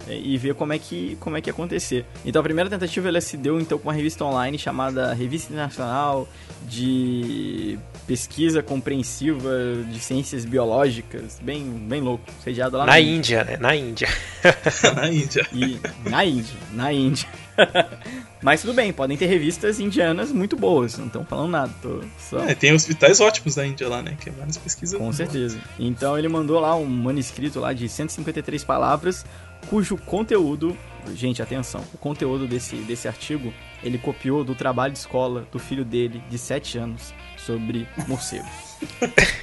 é, e ver como é que como é que ia acontecer. Então a primeira tentativa ela se deu então com uma revista online chamada Revista Internacional de Pesquisa Compreensiva de Ciências Biológicas, bem bem louco, sediado lá Na Índia, né? Na Índia. (laughs) na Índia. e na Índia, na Índia. (laughs) Mas tudo bem, podem ter revistas indianas muito boas, não estão falando nada. Tô só... É, tem hospitais ótimos da Índia lá, né? Que é várias pesquisas. Com certeza. Então ele mandou lá um manuscrito lá de 153 palavras, cujo conteúdo, gente, atenção, o conteúdo desse, desse artigo, ele copiou do trabalho de escola do filho dele, de 7 anos, sobre morcegos.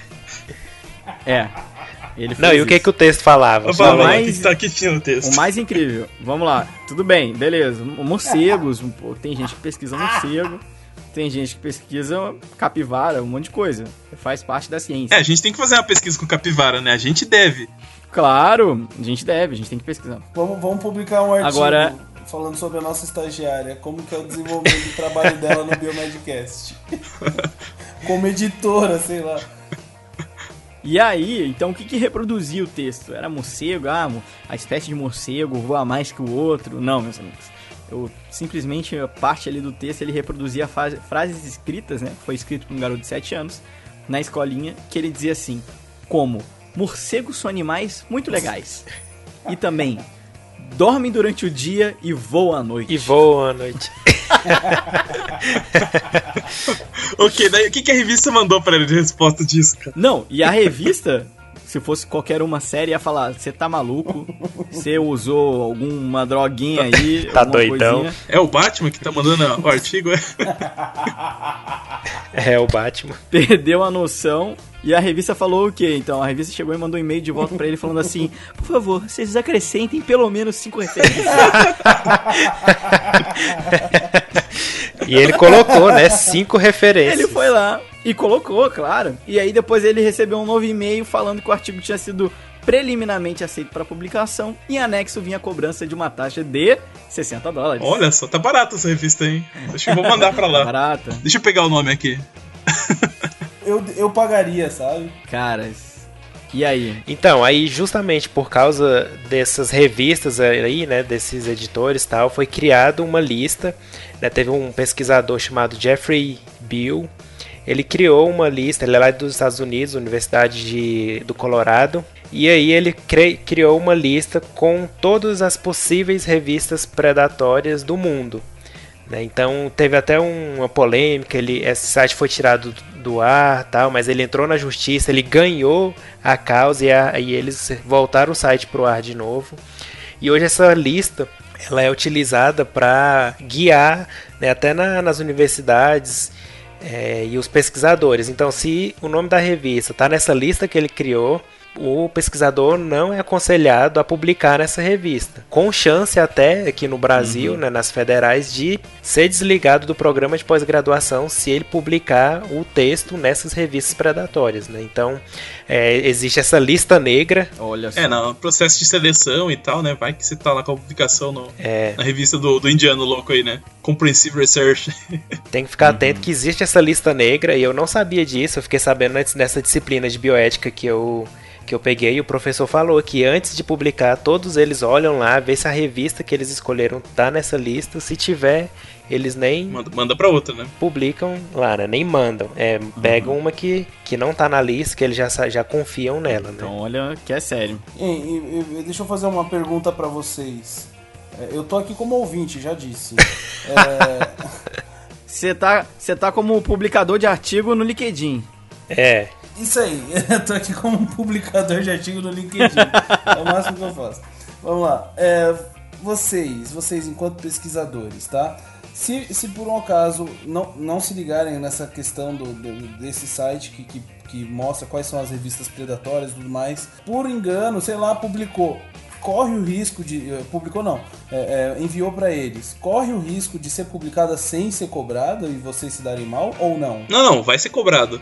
(laughs) é. Ele Não, e o que, isso. que o texto falava? Só falo, mais- tá aqui tinha o texto. O mais incrível, vamos lá, tudo bem, beleza. Morcegos, tem gente que pesquisa morcego, tem gente que pesquisa capivara, um monte de coisa. Faz parte da ciência. É, a gente tem que fazer uma pesquisa com capivara, né? A gente deve. Claro, a gente deve, a gente tem que pesquisar. Vamos, vamos publicar um artigo Agora- falando sobre a nossa estagiária, como que é o desenvolvimento do trabalho dela no Biomedcast. (laughs) Como editora, sei lá. E aí, então o que, que reproduzia o texto? Era morcego, ah, a espécie de morcego voa mais que o outro? Não, meus amigos. Eu simplesmente a parte ali do texto ele reproduzia frases escritas, né? Foi escrito por um garoto de 7 anos na escolinha, que ele dizia assim: como morcegos são animais muito legais. E também dormem durante o dia e voam à noite. E voa à noite. (laughs) (laughs) Ok, daí o que, que a revista mandou pra ele de resposta disso, cara? Não, e a revista, (laughs) se fosse qualquer uma série, ia falar: você tá maluco? Você usou alguma droguinha aí? (laughs) Tá alguma doidão. coisinha?" É o Batman que tá mandando o artigo, é? É o Batman. Perdeu a noção. E a revista falou o quê? Então, a revista chegou e mandou um e-mail de volta pra ele falando assim: Por favor, vocês acrescentem pelo menos cinco referências. (laughs) E ele colocou, né? Cinco referências. ele foi lá e colocou, claro. E aí depois ele recebeu um novo e-mail falando que o artigo tinha sido preliminarmente aceito para publicação. E em anexo vinha a cobrança de uma taxa de 60 dólares. Olha só, tá barata essa revista aí. Acho que eu vou mandar pra lá. (laughs) Barata. Deixa eu pegar o nome aqui. (laughs) Eu, eu pagaria, sabe? Caras. E aí? Então, aí justamente por causa dessas revistas aí, né, desses editores e tal, foi criada uma lista, né, teve um pesquisador chamado Jeffrey Bill, ele criou uma lista, ele é lá dos Estados Unidos, Universidade de, do Colorado, e aí ele criou uma lista com todas as possíveis revistas predatórias do mundo. Né? Então teve até um- uma polêmica, ele, esse site foi tirado do, do ar, tal, mas ele entrou na justiça, ele ganhou a causa e, a- e eles voltaram o site para o ar de novo. E hoje essa lista ela é utilizada para guiar né, até na- nas universidades é, e os pesquisadores. Então, se o nome da revista está nessa lista que ele criou, o pesquisador não é aconselhado a publicar nessa revista. Com chance até aqui no Brasil, né, nas federais, de ser desligado do programa de pós-graduação se ele publicar o texto nessas revistas predatórias. Né? Então, é, existe essa lista negra. Olha só. É, no processo de seleção e tal, né? Vai que você tá lá com a publicação no- É, na revista do, do indiano louco aí, né? Comprehensive Research. (laughs) Tem que ficar atento que existe essa lista negra e eu não sabia disso, eu fiquei sabendo antes nessa disciplina de bioética que eu que eu peguei, o professor falou que antes de publicar, todos eles olham lá, vê se a revista que eles escolheram tá nessa lista, se tiver, eles nem Manda, manda pra outra, né? publicam lá, né? Nem mandam. É, pegam uma que, que não tá na lista, que eles já, já confiam nela, né? Então, olha que é sério. E- e- e- deixa eu fazer uma pergunta pra vocês. É, Eu tô aqui como ouvinte, já disse. É, (laughs) Você tá, você tá como publicador de artigo no LinkedIn. É, isso aí, (laughs) eu tô aqui como publicador de artigo no LinkedIn. É o máximo que eu faço. Vamos lá. É, vocês, vocês enquanto pesquisadores, tá? Se, se por um acaso não, não se ligarem nessa questão do, do desse site que, que, que mostra quais são as revistas predatórias e tudo mais, por engano, sei lá, publicou corre o risco de. eh, Publicou não, é, é, enviou pra eles. Corre o risco de ser publicada sem ser cobrada e vocês se darem mal ou não? Não, não, vai ser cobrado.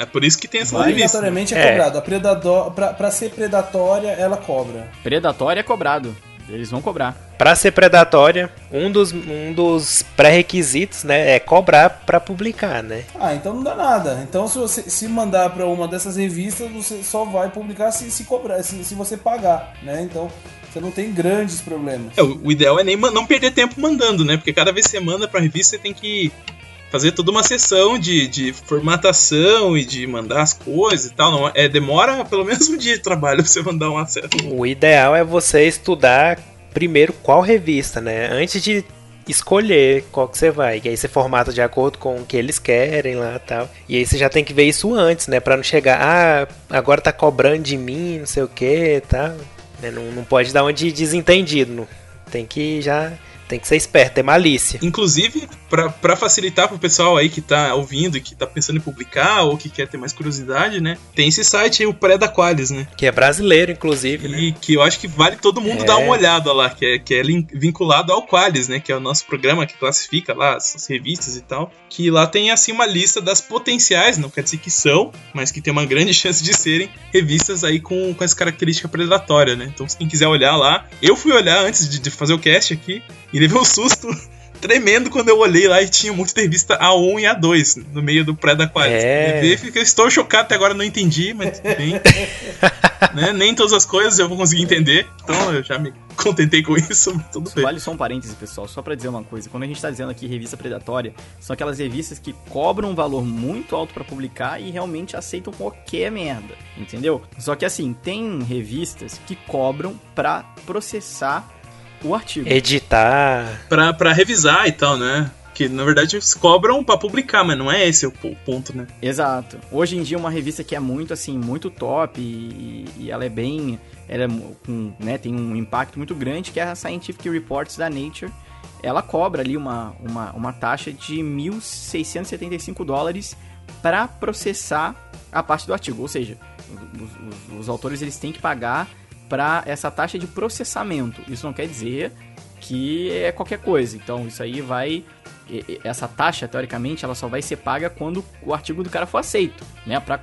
É por isso que tem essa revista. Obrigatoriamente é, É. cobrado. A predador, pra, pra ser predatória, ela cobra. Predatório é cobrado. Eles vão cobrar. Pra ser predatória, um dos, um dos pré-requisitos, né, é cobrar pra publicar, né? Ah, então não dá nada. Então se você se mandar pra uma dessas revistas, você só vai publicar se, se cobrar, se, se você pagar, né? Então você não tem grandes problemas. É, o o ideal é nem não perder tempo mandando, né? Porque cada vez que você manda pra revista, você tem que fazer toda uma sessão de, de formatação e de mandar as coisas e tal. Não, é, demora pelo (laughs) menos um dia de trabalho pra você mandar um acesso. O ideal é você estudar primeiro qual revista, né? Antes de escolher qual que você vai. E aí você formata de acordo com o que eles querem lá e tal. E aí você já tem que ver isso antes, né? Pra não chegar, ah, agora tá cobrando de mim, não sei o que tal. Né? Não, não pode dar uma de desentendido. Tem que já. Tem que ser esperto, ter malícia. Inclusive, pra facilitar pro pessoal aí que tá ouvindo e que tá pensando em publicar ou que quer ter mais curiosidade, né? Tem esse site aí, o Pré da Qualis, né? Que é brasileiro, inclusive, né? E que eu acho que vale todo mundo É. dar uma olhada lá, que é, que é vinculado ao Qualis, né? Que é o nosso programa que classifica lá as, as revistas e tal. Que lá tem assim uma lista das potenciais, não quer dizer que são, mas que tem uma grande (laughs) chance de serem revistas aí com, com essa característica predatória, né? Então, se quem quiser olhar lá, eu fui olhar antes de, de fazer o cast aqui e levei um susto tremendo quando eu olhei lá e tinha muita revista A1 e A2 no meio do pré da Qualis. É. Fiquei- estou chocado até agora, não entendi, mas tudo bem. (laughs) né? Nem todas as coisas eu vou conseguir entender, então eu já me contentei com isso, mas tudo bem. Vale só um parêntese, pessoal, só pra dizer uma coisa. Quando a gente tá dizendo aqui revista predatória, são aquelas revistas que cobram um valor muito alto pra publicar e realmente aceitam qualquer merda, entendeu? Só que assim, tem revistas que cobram pra processar o artigo. Editar. Pra, pra revisar e tal, né? Que na verdade eles cobram pra publicar, mas não é esse o po- ponto, né? Exato. Hoje em dia uma revista que é muito assim, muito top e, e ela é bem, ela é com, né, tem um impacto muito grande que é a Scientific Reports da Nature. Ela cobra ali uma, uma, uma taxa de 1.675 dólares para processar a parte do artigo, ou seja, os, os- os autores eles têm que pagar para essa taxa de processamento. Isso não quer dizer que é qualquer coisa. Então isso aí vai essa taxa, teoricamente, ela só vai ser paga quando o artigo do cara for aceito, né? Pra,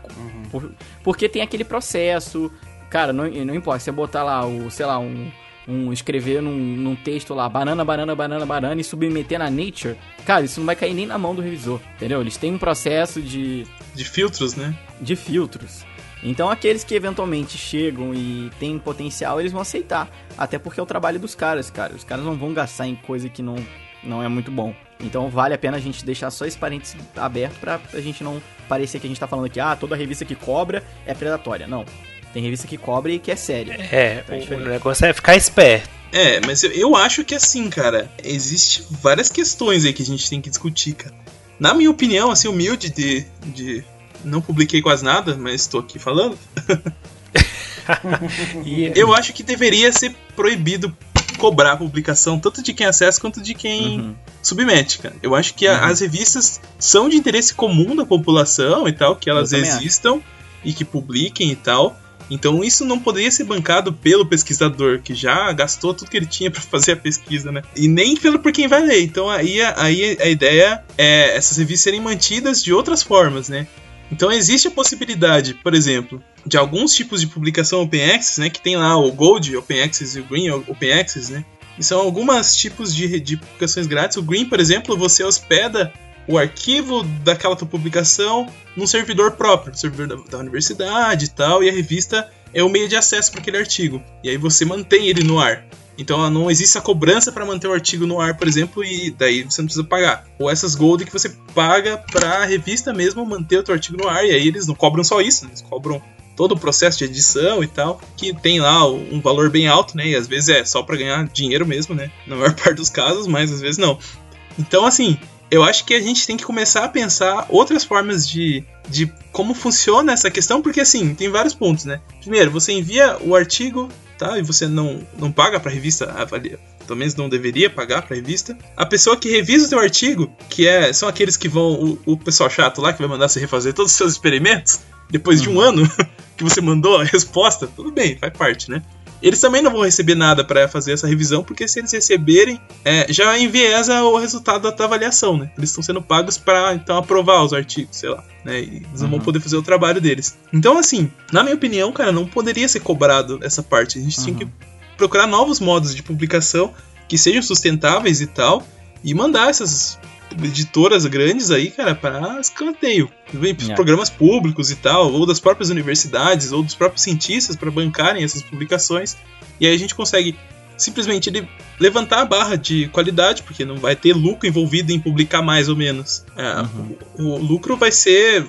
por- porque tem aquele processo, cara, não, não importa, você botar lá o, sei lá, um, um escrever num, num texto lá, banana, banana, banana, banana e submeter na Nature, cara, isso não vai cair nem na mão do revisor, entendeu? Eles têm um processo de, De filtros, né? de filtros. Então aqueles que eventualmente chegam e têm potencial, eles vão aceitar. Até porque é o trabalho dos caras, cara. Os caras não vão gastar em coisa que não, não é muito bom. Então vale a pena a gente deixar só esse parênteses aberto pra a gente não parecer que a gente tá falando aqui, ah, toda revista que cobra é predatória. Não. Tem revista que cobra e que é séria. É, Tá o- o negócio é ficar esperto. É, mas eu, eu acho que assim, cara, existe várias questões aí que a gente tem que discutir, cara. Na minha opinião, assim, humilde de. de não publiquei quase nada, mas estou aqui falando. (laughs) E, Eu acho que deveria ser proibido cobrar a publicação, tanto de quem acessa quanto de quem Uhum. submete, cara. Eu acho que a- as revistas são de interesse comum da população e tal, que elas também acho. existam e que publiquem e tal. Então isso não poderia ser bancado pelo pesquisador, que já gastou tudo que ele tinha pra fazer a pesquisa, né? E nem pelo por quem vai ler. Então aí, a- aí a ideia é essas revistas serem mantidas de outras formas, né? Então existe a possibilidade, por exemplo, de alguns tipos de publicação Open Access, né? Que tem lá o Gold Open Access e o Green Open Access, né? E são alguns tipos de, de publicações grátis. O Green, por exemplo, você hospeda o arquivo daquela tua publicação num servidor próprio, servidor da, da universidade e tal, e a revista é o meio de acesso para aquele artigo. E aí você mantém ele no ar. Então não existe a cobrança para manter o artigo no ar, por exemplo, e daí você não precisa pagar. Ou essas gold que você paga para a revista mesmo manter o teu artigo no ar, e aí eles não cobram só isso, né? eles cobram todo o processo de edição e tal, que tem lá um valor bem alto, né? E às vezes é só para ganhar dinheiro mesmo, né? Na maior (laughs) parte dos casos, mas às vezes não. Então, assim, eu acho que a gente tem que começar a pensar outras formas de, de como funciona essa questão, porque assim, tem vários pontos, né? Primeiro, você envia o artigo tá? E você não, não paga pra revista avaliar. Pelo menos não deveria pagar pra revista. A pessoa que revisa o teu artigo, que é são aqueles que vão. O, o pessoal chato lá que vai mandar você refazer todos os seus experimentos, depois de um ano (laughs) que você mandou a resposta, tudo bem, faz parte, né? Eles também não vão receber nada para fazer essa revisão, porque se eles receberem, é, já enviesa o resultado da avaliação, né? Eles estão sendo pagos para então aprovar os artigos, sei lá, né? E eles não vão poder fazer o trabalho deles. Então, assim, na minha opinião, cara, não poderia ser cobrado essa parte. A gente tinha que procurar novos modos de publicação que sejam sustentáveis e tal, e mandar essas editoras grandes aí, cara, para escanteio. Vem pros É. programas públicos e tal, ou das próprias universidades, ou dos próprios cientistas para bancarem essas publicações. E aí a gente consegue simplesmente levantar a barra de qualidade, porque não vai ter lucro envolvido em publicar mais ou menos. É, o, o lucro vai ser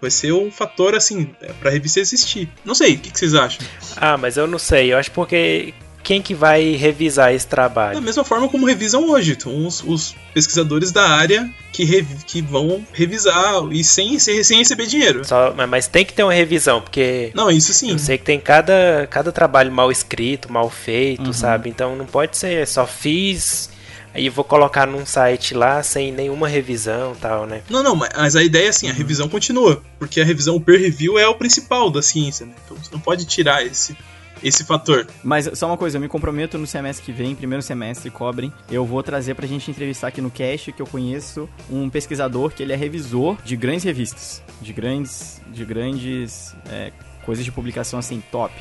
vai ser um fator assim para a revista existir. Não sei, o que, que vocês acham? Ah, mas eu não sei. Eu acho porque quem que vai revisar esse Da trabalho? mesma forma como revisam hoje, então, os, os pesquisadores da área que, que vão revisar e sem, sem, sem receber dinheiro. Só, mas- tem que ter uma revisão, porque Não, isso sim. eu sei que tem cada, cada trabalho mal escrito, mal feito, sabe? Então não pode ser só fiz, aí vou colocar num site lá sem nenhuma revisão e tal, né? Não, não, mas a ideia é assim, a revisão continua, porque a revisão, o peer review é o principal da ciência, né? Então você não pode tirar esse, esse fator. Mas só uma coisa, eu me comprometo no semestre que vem, primeiro semestre, cobrem. Eu vou trazer pra gente entrevistar aqui no cast que eu conheço um pesquisador que ele é revisor de grandes revistas, de grandes, de grandes é, coisas de publicação assim top.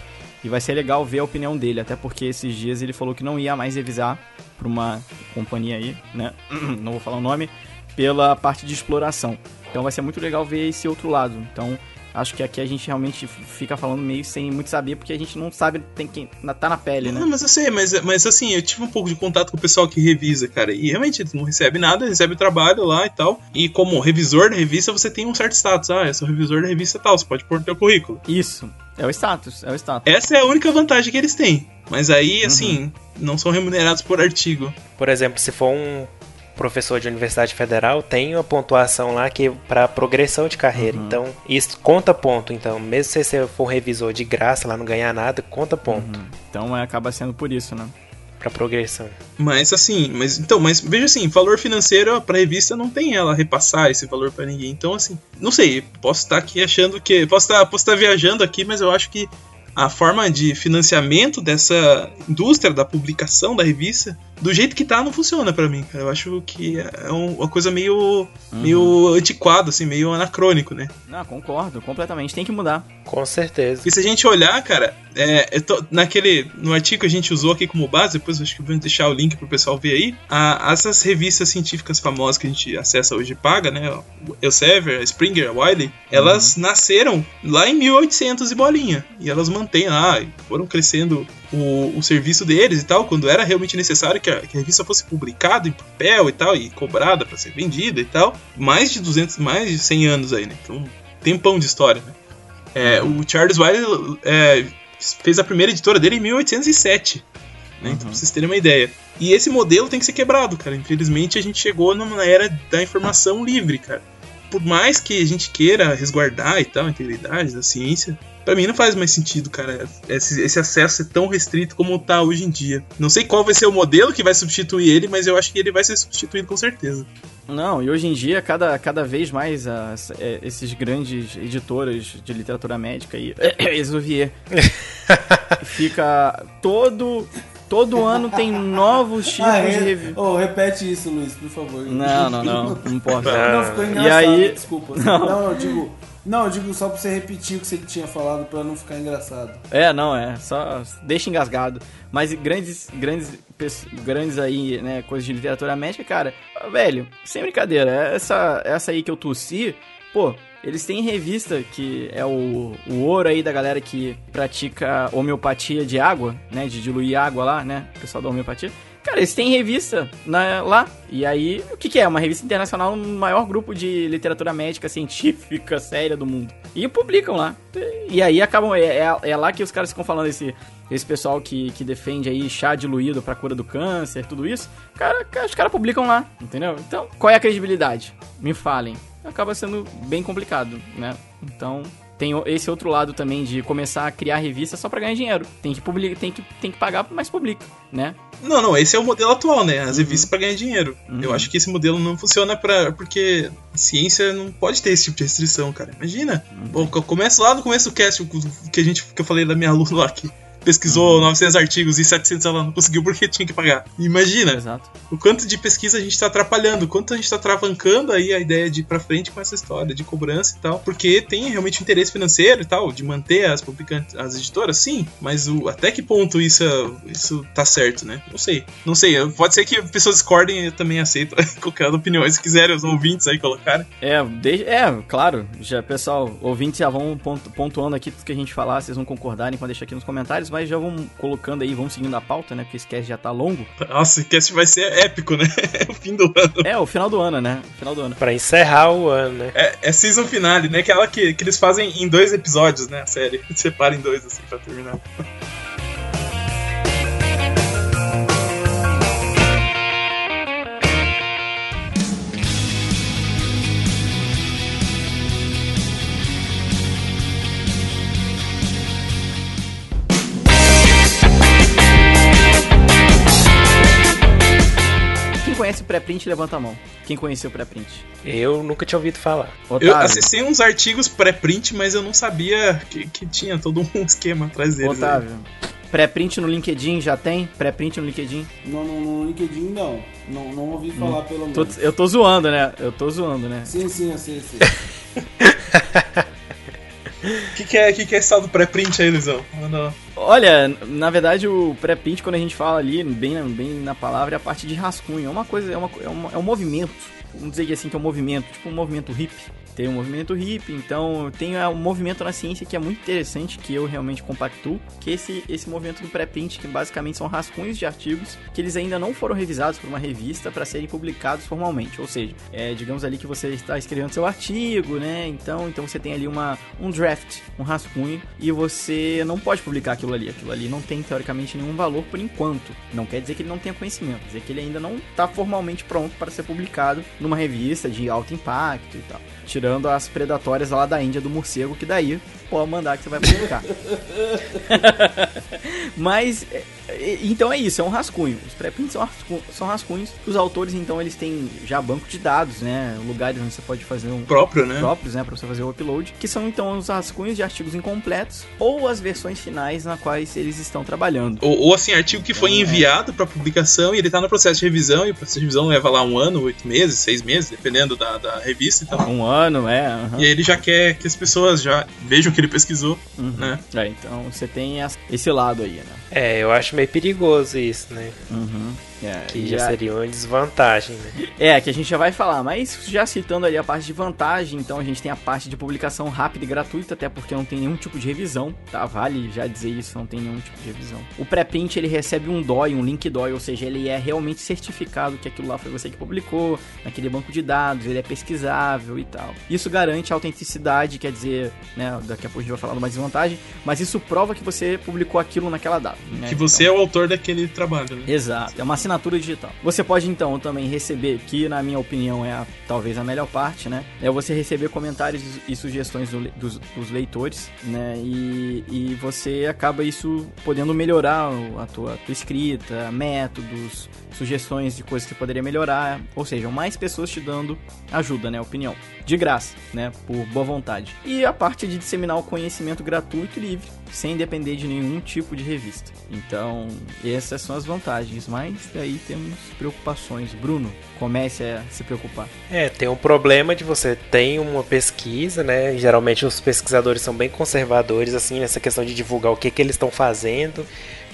E vai ser legal ver a opinião dele, até porque esses dias ele falou que não ia mais revisar pra uma companhia aí, né? (clears throat) Não vou falar o nome, pela parte de exploração. Então vai ser muito legal ver esse outro lado. Então acho que aqui a gente realmente fica falando meio sem muito saber, porque a gente não sabe, tem quem tá na pele, né? Não, mas eu sei, mas, mas assim, eu tive um pouco de contato com o pessoal que revisa, cara, e realmente eles não recebe nada, recebe trabalho lá e tal. E como revisor da revista, você tem um certo status. Ah, eu sou revisor da revista tal, você pode pôr no teu currículo. Isso. É o status, é o status. Essa é a única vantagem que eles têm. Mas aí, assim, não são remunerados por artigo. Por exemplo, se for um professor de universidade federal, tem uma pontuação lá que é para progressão de carreira. Então, isso conta ponto. Então, mesmo se você for revisor de graça lá não ganhar nada, conta ponto Então é, acaba sendo por isso, né? pra progressão. Mas assim, mas então, mas veja assim, valor financeiro pra revista não tem ela repassar esse valor pra ninguém. Então assim, não sei, posso estar aqui achando que posso estar, posso estar viajando aqui, mas eu acho que a forma de financiamento dessa indústria da publicação da revista, do jeito que tá, não funciona pra mim, cara. Eu acho que é um- uma coisa meio meio antiquado assim, meio anacrônico, né? Não, concordo, completamente. Tem que mudar. Com certeza. E se a gente olhar, cara, é, eu tô- naquele. No artigo que a gente usou aqui como base, depois acho que vou deixar o link pro pessoal ver aí. a- essas revistas científicas famosas que a gente acessa hoje e paga, né? Elsevier, a Springer, a Wiley, elas nasceram lá em 1800 e bolinha. E elas mantêm lá, foram crescendo o, o serviço deles e tal, quando era realmente necessário que a, que a revista fosse publicada em papel e tal, e cobrada para ser vendida e tal. Mais de 200, mais de 100 anos aí, né? Então, tempão de história, né? É, o Charles Wiley é, fez a primeira editora dele em 1807. Né? Então, pra vocês terem uma ideia. E esse modelo tem que ser quebrado, cara. Infelizmente, a gente chegou numa era da informação livre, cara. Por mais que a gente queira resguardar e tal, a integridade da ciência, pra mim não faz mais sentido, cara, esse, esse acesso ser tão restrito como tá hoje em dia. Não sei qual vai ser o modelo que vai substituir ele, mas eu acho que ele vai ser substituído com certeza. Não, e hoje em dia, cada, cada vez mais as, é, esses grandes editoras de literatura médica aí, (coughs) Exuvier, (laughs) fica todo. Todo ano tem novos tipos Ah, de re... review. oh, repete isso, Luiz, por favor. Não, não, não, não posso. Não, ficou E engraçado, aí- desculpa. Não. eu digo. Não, eu digo só pra você repetir o que você tinha falado pra não ficar engraçado. É, não, é, só deixa engasgado. Mas grandes, grandes, grandes aí, né, coisas de literatura médica, cara, velho, sem brincadeira, essa, essa aí que eu tossi, pô, eles têm revista que é o, o ouro aí da galera que pratica homeopatia de água, né, de diluir água lá, né, o pessoal da homeopatia. Cara, eles têm revista na- lá. E aí, o que, que é? Uma revista internacional no maior grupo de literatura médica científica (laughs) séria do mundo. E publicam lá. E aí acabam. É, é- é lá que os caras ficam falando esse, esse pessoal que, que defende aí chá diluído pra cura do câncer, tudo isso. Cara, os caras publicam lá, entendeu? Então, qual é a credibilidade? Me falem. Acaba sendo bem complicado, né? Então, tem esse outro lado também de começar a criar revista só para ganhar dinheiro. Tem que publicar, tem que, tem que pagar, mas publica, né? Não, não, esse é o modelo atual, né? As revistas para ganhar dinheiro. Uhum. Eu acho que esse modelo não funciona para porque ciência não pode ter esse tipo de restrição, cara. Imagina. Uhum. Pô, começa lá no começo do cast que a gente que eu falei da minha (laughs) aluna lá aqui pesquisou uhum. 900 artigos e 700 ela não conseguiu porque tinha que pagar. Imagina Exato. o quanto de pesquisa a gente está atrapalhando, o quanto a gente está travancando aí a ideia de ir pra frente com essa história de cobrança e tal, porque tem realmente interesse financeiro e tal, de manter as publicantes, as editoras, sim, mas o, até que ponto isso, isso tá certo, né? Não sei. Não sei, pode ser que pessoas discordem e eu também aceito (laughs) qualquer opinião, se quiserem os ouvintes aí colocarem. É, de, é, claro, já pessoal, ouvintes já vão pontuando aqui tudo que a gente falar, vocês vão concordarem, pode deixar aqui nos comentários, mas já vamos colocando aí, vamos seguindo a pauta, né? Porque esse cast já tá longo. Nossa, esse cast vai ser épico, né? (laughs) É o fim do ano. É, o final do ano, né? O final do ano. Pra encerrar o ano, né? É, é season finale, né? Aquela que, que eles fazem em dois episódios, né? A série. (laughs) Separam em dois, assim, pra terminar. Pré-print, levanta a mão. Quem conheceu o pré-print? Eu nunca tinha ouvido falar. Otávio. Eu acessei uns artigos pré-print, mas eu não sabia que, que, tinha todo um (laughs) esquema atrás deles. Otávio. Pré-print no LinkedIn já tem? Pré-print no LinkedIn? Não, no, no LinkedIn não. Não, não ouvi falar hum. pelo menos. eu tô zoando, né? Eu tô zoando, né? Sim, sim, eu sei, sei. (laughs) O que, que, é, que, que é esse tal do pré-print aí, Luizão? Olha, na verdade o pré-print, quando a gente fala ali, bem, bem na palavra, é a parte de rascunho. É uma coisa, é, uma, é, é um movimento. Vamos dizer assim que é um movimento, tipo um movimento hippie tem o movimento hippie, então tem um movimento na ciência que é muito interessante, que eu realmente compactuo, que é esse, esse movimento do pré-print, que basicamente são rascunhos de artigos que eles ainda não foram revisados por uma revista para serem publicados formalmente. Ou seja, é, digamos ali que você está escrevendo seu artigo, né? Então, então você tem ali uma, um draft, um rascunho, e você não pode publicar aquilo ali. Aquilo ali não tem, teoricamente, nenhum valor por enquanto. Não quer dizer que ele não tenha conhecimento, quer dizer que ele ainda não está formalmente pronto para ser publicado numa revista de alto impacto e tal. Tirando as predatórias lá da Índia do morcego, que daí pode mandar que você vai publicar. (laughs) Mas é, então é isso, é um rascunho. Os pré-prints são, rascunhos, são rascunhos. Os autores, então, eles têm já banco de dados, né? Lugares onde você pode fazer um. Próprio, né? Próprios, né? Pra você fazer o upload. Que são, então, os rascunhos de artigos incompletos ou as versões finais na quais eles estão trabalhando. Ou, ou assim, artigo que foi então, enviado é... para publicação e ele tá no processo de revisão. E o processo de revisão leva lá um ano, oito meses, seis meses, dependendo da, da revista. Então. Um ano, é. Uhum. E aí ele já quer que as pessoas já vejam que ele pesquisou, uhum. né? É, então você tem esse lado aí, né? É, eu acho meio perigoso isso, né? Uhum. É, que já, já seria uma desvantagem, né? É, que a gente já vai falar, mas já citando ali a parte de vantagem, então a gente tem a parte de publicação rápida e gratuita, até porque não tem nenhum tipo de revisão, tá? Vale já dizer isso, não tem nenhum tipo de revisão. O pré-print ele recebe um DOI, um link DOI, ou seja, ele é realmente certificado que aquilo lá foi você que publicou, naquele banco de dados, ele é pesquisável e tal. Isso garante a autenticidade, quer dizer, né, daqui a pouco a gente vai falar de uma desvantagem, mas isso prova que você publicou aquilo naquela data. Né? Que você então, é o autor daquele trabalho, né? Exato, é uma assinatura digital. Você pode então também receber, que na minha opinião é a, talvez a melhor parte, né? É você receber comentários e sugestões do, dos, dos, leitores, né? E, e você acaba isso podendo melhorar a tua, a tua escrita, métodos, sugestões de coisas que poderia melhorar, ou seja, mais pessoas te dando ajuda, né, opinião, de graça, né, por boa vontade. E a parte de disseminar o conhecimento gratuito e livre, sem depender de nenhum tipo de revista. Então, essas são as vantagens, mas daí temos preocupações. Bruno, comece a se preocupar. É, tem um problema de você tem uma pesquisa, né? Geralmente os pesquisadores são bem conservadores assim nessa questão de divulgar o que que eles estão fazendo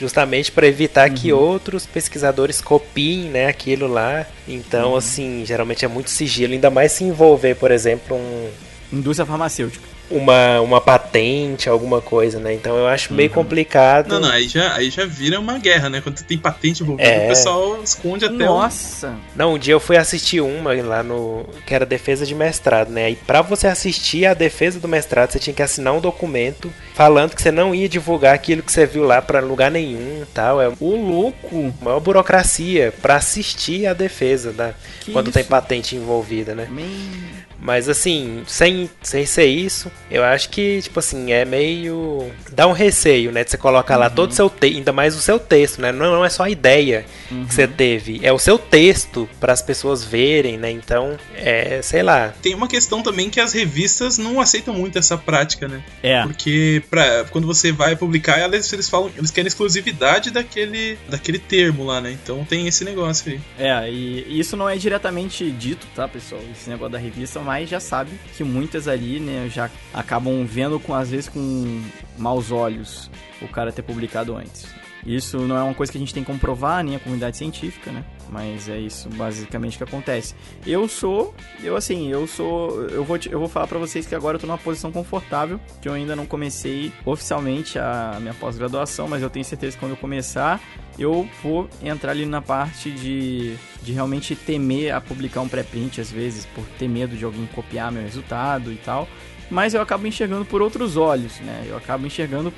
justamente para evitar uhum. que outros pesquisadores copiem, né, aquilo lá. Então, uhum. assim, geralmente é muito sigilo, ainda mais se envolver, por exemplo, um indústria farmacêutica uma, uma patente, alguma coisa, né? Então eu acho meio uhum. complicado. Não, não, aí já, aí já vira uma guerra, né? Quando tem patente envolvida, é... o pessoal esconde até Nossa! Um... Não, um dia eu fui assistir uma lá no. que era defesa de mestrado, né? E pra você assistir a defesa do mestrado, você tinha que assinar um documento falando que você não ia divulgar aquilo que você viu lá para lugar nenhum tal. É o louco! Maior burocracia para assistir a defesa, da... quando isso? tem patente envolvida, né? Man... Mas assim, sem, sem ser isso, eu acho que, tipo assim, é meio. dá um receio, né? De você colocar lá todo o seu texto, ainda mais o seu texto, né? Não, não é só a ideia que você teve, é o seu texto para as pessoas verem, né? Então, é, sei lá. Tem uma questão também que as revistas não aceitam muito essa prática, né? É. Porque pra, quando você vai publicar, eles, eles falam, eles querem exclusividade daquele, daquele termo lá, né? Então tem esse negócio aí. É, e isso não é diretamente dito, tá, pessoal? Esse negócio da revista, mas já sabe que muitas ali, né, já acabam vendo com às vezes com maus olhos o cara ter publicado antes. Isso não é uma coisa que a gente tem que comprovar, nem a comunidade científica, né? Mas é isso basicamente que acontece. Eu sou, eu assim, eu sou, eu vou, eu vou falar pra vocês que agora eu tô numa posição confortável, que eu ainda não comecei oficialmente a minha pós-graduação, mas eu tenho certeza que quando eu começar, eu vou entrar ali na parte de, de realmente temer a publicar um pré-print às vezes, por ter medo de alguém copiar meu resultado e tal. Mas eu acabo enxergando por outros olhos, né? Eu acabo enxergando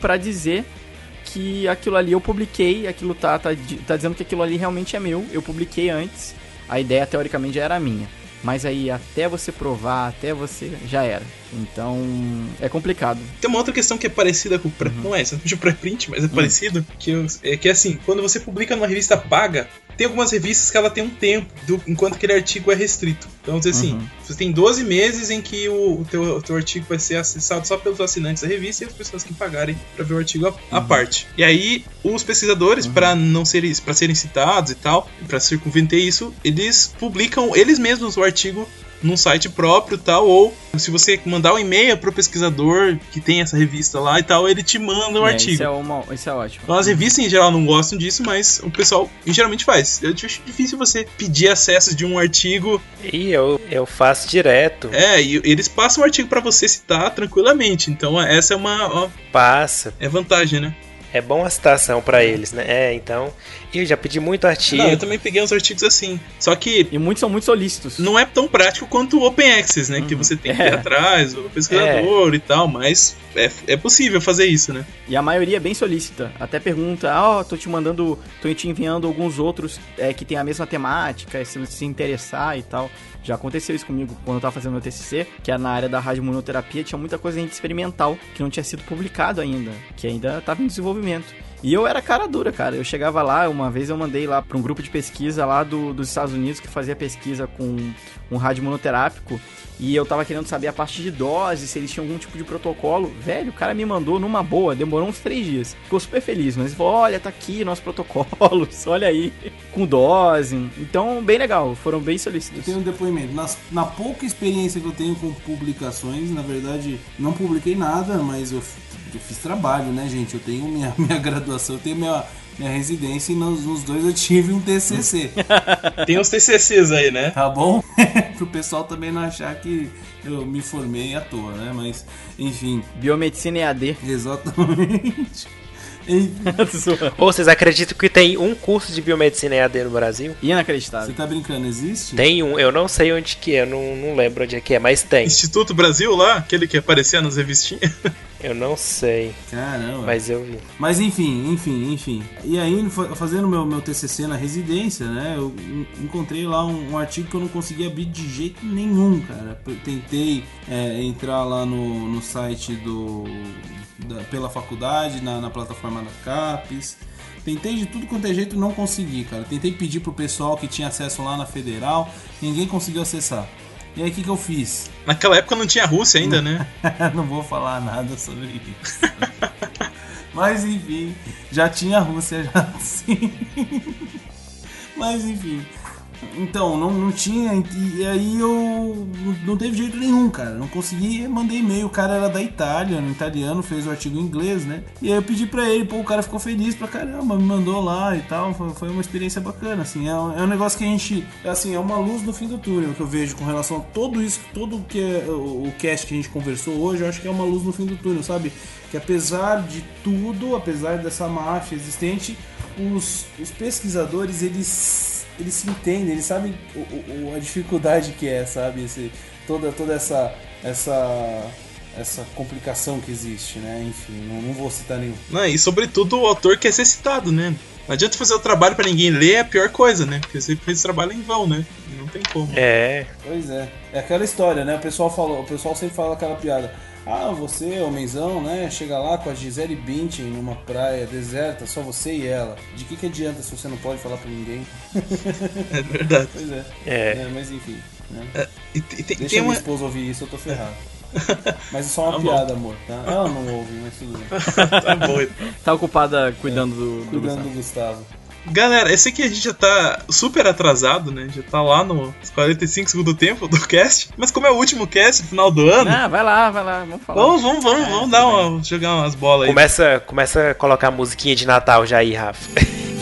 pra dizer que aquilo ali eu publiquei, aquilo tá, tá, tá dizendo que aquilo ali realmente é meu, eu publiquei antes, a ideia teoricamente já era minha. Mas aí até você provar, até você. já era. Então é complicado. Tem uma outra questão que é parecida com o pré, não é exatamente o (laughs) pré-print, mas é parecido, que eu- é que assim, quando você publica numa revista paga, tem algumas revistas que ela tem um tempo, do- enquanto aquele artigo é restrito. Então, vamos dizer assim, Uhum. você tem 12 meses em que o, o teu, o teu artigo vai ser acessado só pelos assinantes da revista e as pessoas que pagarem para ver o artigo à, à parte. E aí, os pesquisadores, para não serem, para serem citados e tal, para circunventer isso, eles publicam eles mesmos o artigo num site próprio tal, ou se você mandar um e-mail pro pesquisador que tem essa revista lá e tal, ele te manda o É, artigo. Isso é, uma, isso é ótimo. Então, as revistas em geral não gostam disso, mas o pessoal geralmente faz. Eu acho difícil você pedir acesso de um artigo. E eu, eu faço direto. É, e eles passam o artigo pra você citar tranquilamente. Então, essa é uma ó, Passa. é vantagem, né? É bom a citação pra eles, né? É, então. E eu já pedi muito artigo. Não, eu também peguei uns artigos assim. Só que E muitos são muito solícitos. não é tão prático quanto o Open Access, né? Que você tem que (laughs) ir É. atrás, o pesquisador e tal, mas é, é possível fazer isso, né? E a maioria é bem solícita. Até pergunta, ó, tô te mandando, tô te enviando alguns outros é, que tem a mesma temática, se você se interessar e tal. Já aconteceu isso comigo quando eu tava fazendo meu TCC, que é na área da radiomonoterapia, tinha muita coisa ainda experimental que não tinha sido publicado ainda, que ainda tava em desenvolvimento. E eu era cara dura, cara. Eu chegava lá, uma vez eu mandei lá pra um grupo de pesquisa lá do, dos Estados Unidos que fazia pesquisa com um rádio monoterápico. E eu tava querendo saber a parte de dose, se eles tinham algum tipo de protocolo. Velho, o cara me mandou numa boa, demorou uns três dias. Ficou super feliz, mas falou: olha, tá aqui nossos protocolos, (laughs) olha aí, com dose. Então, bem legal, foram bem Eu solícitos. tenho um depoimento. Nas- na pouca experiência que eu tenho com publicações, na verdade, não publiquei nada, mas eu, eu fiz trabalho, né, gente? Eu tenho minha, (laughs) minha graduação, eu tenho minha, minha residência e nos, nos dois eu tive um TCC, (laughs) Tem os TCCs aí, né? tá bom? (laughs) Pro pessoal também não achar que eu me formei à toa, né? Mas, enfim, Biomedicina EAD. exatamente. Ou vocês acreditam que tem um curso de biomedicina EAD no Brasil? você Inacreditável. tá brincando, existe? Tem um, eu não sei onde que é, eu não, não lembro onde é que é, mas tem. Instituto Brasil lá, aquele que aparecia nas revistinhas. (laughs) Eu não sei, Caramba. mas eu vi. Mas enfim, enfim, enfim. E aí, fa- fazendo meu, meu TCC na residência, né, eu en- encontrei lá um, um artigo que eu não conseguia abrir de jeito nenhum, cara. Eu tentei é, entrar lá no, no site do da- pela faculdade, na, na plataforma da CAPES. Tentei de tudo quanto é jeito não consegui, cara. Tentei pedir pro pessoal que tinha acesso lá na Federal, ninguém conseguiu acessar. E aí, o que, que eu fiz? (laughs) Naquela época não tinha Rússia ainda, né? (laughs) não vou falar nada sobre isso. (laughs) Mas enfim, já tinha Rússia já sim. Mas enfim. Então, não, não tinha, e aí eu não teve jeito nenhum, cara. Não consegui, mandei e-mail. O cara era da Itália, no italiano, fez o artigo em inglês, né? E aí eu pedi pra ele, pô, o cara ficou feliz pra caramba, me mandou lá e tal. Foi, uma experiência bacana, assim. É um, é um negócio que a gente, assim, é uma luz no fim do túnel que eu vejo com relação a tudo isso, tudo que é o, o cast que a gente conversou hoje, eu acho que é uma luz no fim do túnel, sabe? Que apesar de tudo, apesar dessa máfia existente, os, os pesquisadores, eles eles se entendem, eles sabem o, o- a dificuldade que é, sabe? Esse, toda, toda essa, essa, essa complicação que existe, né? Enfim, não, não vou citar nenhum. Não, e sobretudo o autor quer ser citado, né? Não adianta fazer o trabalho pra ninguém ler, é a pior coisa, né? Porque você fez o trabalho em vão, né? Não- não tem como. É. Pois é. É aquela história, né? O pessoal falou, o pessoal sempre fala aquela piada. Ah, você, homenzão, né? Chega lá com a Gisele Bündchen numa praia deserta, só você e ela. De que que adianta se você não pode falar pra ninguém? (laughs) É verdade. Pois é. É. É, mas enfim. Né? É, e, e Deixa tem minha uma. esposa ouvir isso, eu tô ferrado. (laughs) Mas é só uma Tá bom. piada, amor. Tá? Ela não ouve, mas tudo bem. (laughs) tá bom, então. Tá ocupada cuidando do, do Cuidando Gustavo. do Gustavo. Galera, eu sei que a gente já tá super atrasado, né? Já tá lá no 45 segundo tempo do cast. Mas como é o último cast, final do ano, Ah, vai lá, vai lá, vamos falar. vamos, vamos, vamos, É, vamos dar uma, jogar umas bolas aí. Começa, começa a colocar a musiquinha de Natal já aí, Rafa. (laughs)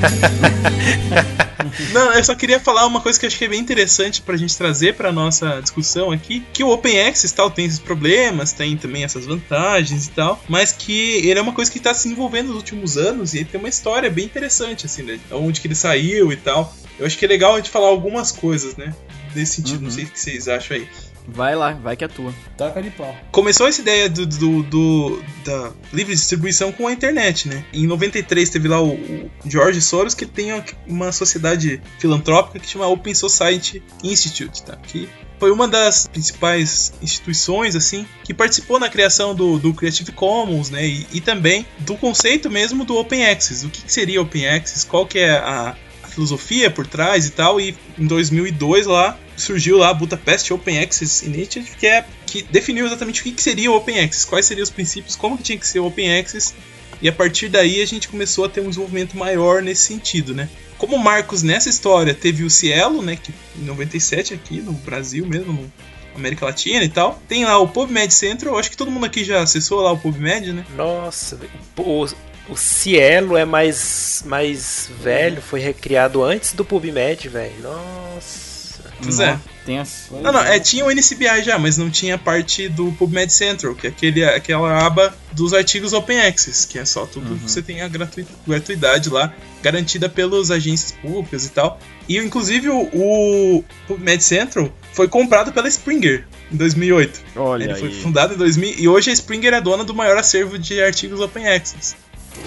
(laughs) Não, eu só queria falar uma coisa que eu acho que é bem interessante pra gente trazer pra nossa discussão aqui, que o Open Access tal tem esses problemas, tem também essas vantagens e tal, mas que ele é uma coisa que tá se desenvolvendo nos últimos anos e ele tem uma história bem interessante assim, né? Onde que ele saiu e tal. Eu acho que é legal a gente falar algumas coisas, né? Nesse sentido, não sei o que vocês acham aí. Vai lá, vai que é tua. Taca de pau. Começou essa ideia do, do- do- da livre distribuição com a internet, né? Em 93 teve lá o, o George Soros que tem uma sociedade filantrópica que chama Open Society Institute, tá? Que foi uma das principais instituições assim que participou na criação do, do Creative Commons, né? E, e também do conceito mesmo do Open Access. O que, que seria Open Access? Qual que é a, a filosofia por trás e tal? E em 2002 lá surgiu lá a Budapest Open Access Initiative, que é que definiu exatamente o que, seria o Open Access, quais seriam os princípios, como que tinha que ser o Open Access, e a partir daí a gente começou a ter um desenvolvimento maior nesse sentido, né? Como Marcos nessa história teve o Cielo, né, que em 97 aqui no Brasil mesmo, no América Latina e tal. Tem lá o PubMed Central, acho que todo mundo aqui já acessou lá o PubMed, né? Nossa, o, o Cielo é mais, mais velho, foi recriado antes do PubMed, velho. Nossa. Pois é. Tem as... Não, não, é, tinha o NCBI já, mas não tinha parte do PubMed Central, que é aquele, aquela aba dos artigos Open Access, que é só tudo que você tem a gratu- gratuidade lá, garantida pelas agências públicas e tal. E inclusive o, o PubMed Central foi comprado pela Springer em 2008. Olha Ele foi aí. fundado em 2000 e hoje a Springer é dona do maior acervo de artigos Open Access.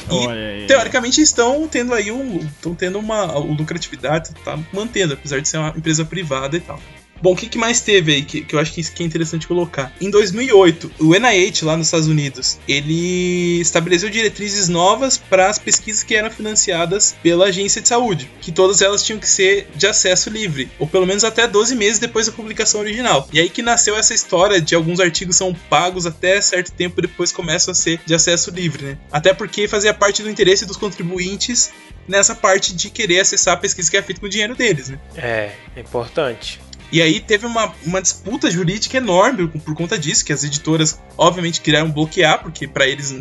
E teoricamente estão tendo aí um, estão tendo uma lucratividade, tá mantendo, apesar de ser uma empresa privada e tal. Bom, o que, que mais teve aí que, que eu acho que, isso que é interessante colocar? Em 2008, o NIH lá nos Estados Unidos, ele estabeleceu diretrizes novas para as pesquisas que eram financiadas pela agência de saúde, que todas elas tinham que ser de acesso livre, ou pelo menos até 12 meses depois da publicação original. E aí que nasceu essa história de alguns artigos são pagos até certo tempo depois começam a ser de acesso livre, né? Até porque fazia parte do interesse dos contribuintes nessa parte de querer acessar a pesquisa que é feita com o dinheiro deles, né? É, é importante. E aí teve uma, uma disputa jurídica enorme por, conta disso, que as editoras obviamente queriam bloquear, porque para eles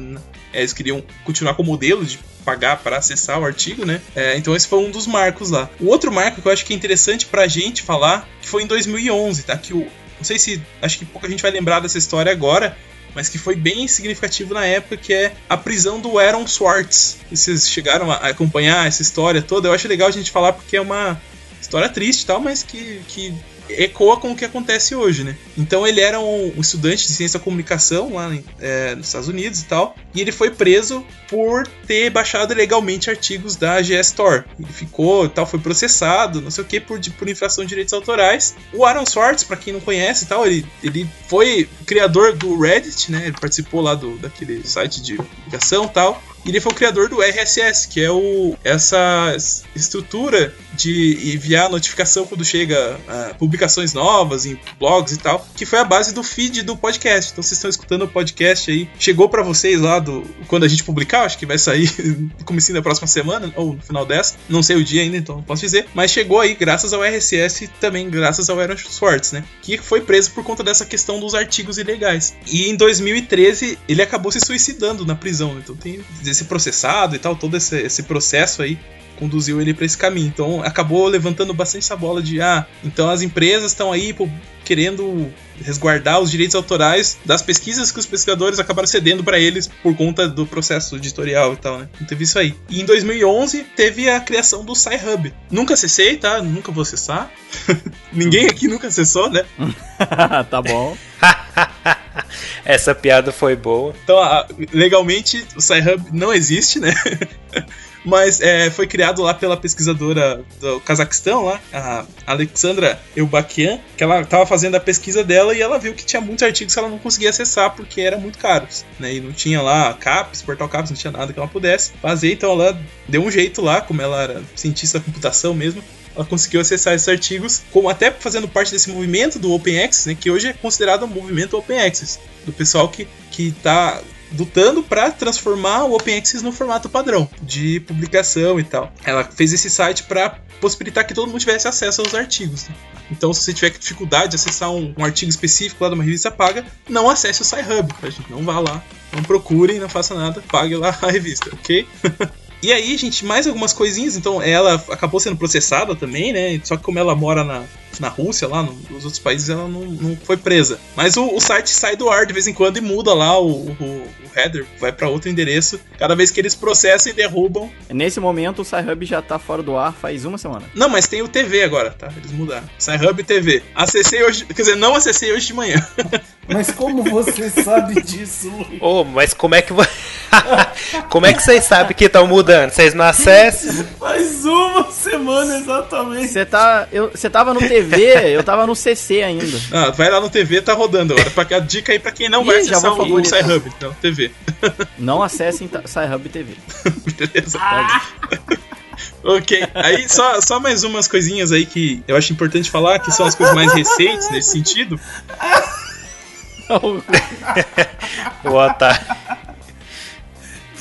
é, eles queriam continuar com o modelo de pagar para acessar o artigo, né? É, então esse foi um dos marcos lá. O outro marco que eu acho que é interessante pra gente falar, que foi em 2011, tá? Que o não sei se acho que pouca gente vai lembrar dessa história agora, mas que foi bem significativo na época, que é a prisão do Aaron Swartz. Vocês chegaram a acompanhar essa história toda? Eu acho legal a gente falar porque é uma história triste e tal, mas que, que ecoa com o que acontece hoje, né? Então ele era um, estudante de ciência da comunicação lá é, nos Estados Unidos e tal, e ele foi preso por ter baixado ilegalmente artigos da GS Store. Ele ficou, tal, foi processado, não sei o que, por, por infração de direitos autorais. O Aaron Swartz, pra quem não conhece e tal, ele, ele foi criador do Reddit, né? Ele participou lá do, daquele site de publicação e tal. E ele foi o criador do RSS, que é o, essa estrutura de enviar notificação quando chega ah, publicações novas em blogs e tal, que foi a base do feed do podcast. Então vocês estão escutando o podcast aí, chegou pra vocês lá do quando a gente publicar, acho que vai sair no (laughs) comecinho da próxima semana ou no final dessa, não sei o dia ainda, então não posso dizer, mas chegou aí graças ao RSS e também graças ao Aaron Swartz, né? Que foi preso por conta dessa questão dos artigos ilegais. E em 2013 ele acabou se suicidando na prisão, então tem esse processado e tal, todo esse, esse processo aí conduziu ele para esse caminho. Então acabou levantando bastante essa bola de ah, então as empresas estão aí pô, querendo resguardar os direitos autorais das pesquisas que os pesquisadores acabaram cedendo para eles por conta do processo editorial e tal, né? Então teve isso aí. E em 2011 teve a criação do Sci-Hub. Nunca acessei, tá? Nunca vou acessar. (laughs) Ninguém aqui nunca acessou, né? (laughs) tá bom. (laughs) (laughs) Essa piada foi boa. Então, a- legalmente, o Sci-Hub não existe, né? (laughs) Mas é, foi criado lá pela pesquisadora do Cazaquistão, lá, a Alexandra Eubakian, que ela estava fazendo a pesquisa dela e ela viu que tinha muitos artigos que ela não conseguia acessar porque eram muito caros, né? E não tinha lá CAPES, portal CAPES, não tinha nada que ela pudesse fazer, então ela deu um jeito lá, como ela era cientista da computação mesmo, ela conseguiu acessar esses artigos, como até fazendo parte desse movimento do Open Access, né, que hoje é considerado um movimento Open Access, do pessoal que está lutando para transformar o Open Access no formato padrão de publicação e tal. Ela fez esse site para possibilitar que todo mundo tivesse acesso aos artigos. Né? Então, se você tiver dificuldade de acessar um, um, artigo específico lá de uma revista paga, não acesse o SciHub. Não vá lá, não procure, não faça nada, pague lá (laughs) a revista, ok? (laughs) E aí, gente, mais algumas coisinhas. Então, ela acabou sendo processada também, né? Só que como ela mora na, na Rússia, lá nos outros países, ela não, não foi presa. Mas o, o, site sai do ar de vez em quando e muda lá o, o, o header, vai para outro endereço, cada vez que eles processam e derrubam. Nesse momento, o SciHub já tá fora do ar faz uma semana. Não, mas tem o TV agora, tá? Eles mudaram. SciHub TV. Acessei hoje, quer dizer, não acessei hoje de manhã. (laughs) Mas como você sabe disso, Luiz? Oh, mas como é que (laughs) Como é que vocês sabem que estão mudando? Vocês não acessam? Faz uma semana exatamente. Você tá, eu, você tava no TV, eu tava no CC ainda. (laughs) Ah, vai lá no TV, tá rodando agora. Pra, a dica aí pra quem não Ih, vai acessar o, o SciHub, então, TV. (laughs) Não acessem SciHub TV. (laughs) Beleza. Ah. ok, aí só, só mais umas coisinhas aí que eu acho importante falar, que são as coisas mais recentes nesse sentido. Boa tarde.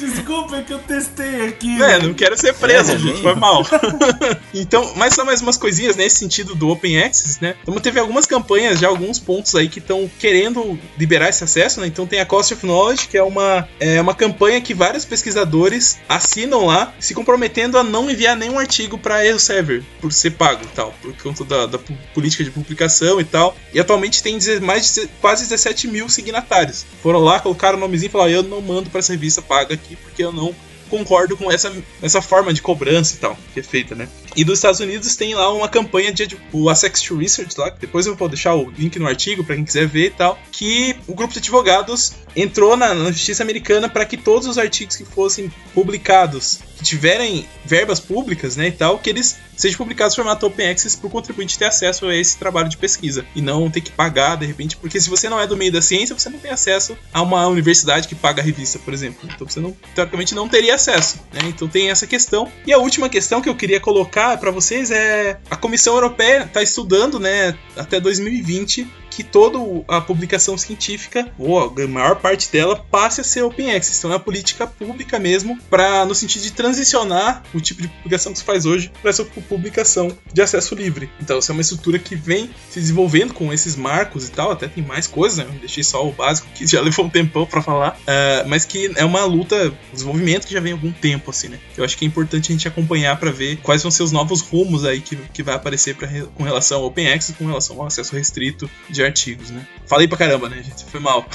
Desculpa, é que eu testei aqui. É, não quero ser preso, é, gente, foi mal. (laughs) então, mas só mais umas coisinhas nesse sentido do Open Access, né? Então teve algumas campanhas, já alguns pontos aí que estão querendo liberar esse acesso, né? Então tem a Cost of Knowledge, que é uma, é uma campanha que vários pesquisadores assinam lá, se comprometendo a não enviar nenhum artigo para Elsevier, por ser pago e tal, por conta da, da, política de publicação e tal. E atualmente tem mais de quase 17 mil signatários. Foram lá, colocaram o nomezinho e falaram: eu não mando para essa revista paga aqui aqui porque eu não concordo com essa, essa forma de cobrança e tal, que é feita, né? E dos Estados Unidos tem lá uma campanha de o Assex to Research lá, que depois eu vou deixar o link no artigo para quem quiser ver e tal, que o grupo de advogados entrou na, na justiça americana para que todos os artigos que fossem publicados, que tiverem verbas públicas, né, e tal, que eles sejam publicados no formato Open Access para o contribuinte ter acesso a esse trabalho de pesquisa e não ter que pagar de repente, porque se você não é do meio da ciência, você não tem acesso a uma universidade que paga a revista, por exemplo. Então você não, teoricamente não teria acesso, né? Então tem essa questão. E a última questão que eu queria colocar para vocês é a Comissão Europeia está estudando, né, até 2020 que toda a publicação científica, ou a maior parte dela, passe a ser open access. Então é uma política pública mesmo, para no sentido de transicionar o tipo de publicação que se faz hoje para essa publicação de acesso livre. Então essa é uma estrutura que vem se desenvolvendo com esses marcos e tal, até tem mais coisas, né? Deixei só o básico que já (laughs) levou um tempão para falar, uh, mas que é uma luta, desenvolvimento que já vem há algum tempo, assim, né? Eu acho que é importante a gente acompanhar para ver quais vão ser os novos rumos aí que, que vai aparecer pra, com relação ao Open Access, com relação ao acesso restrito de de artigos, né? Falei pra caramba, né, gente? Foi mal.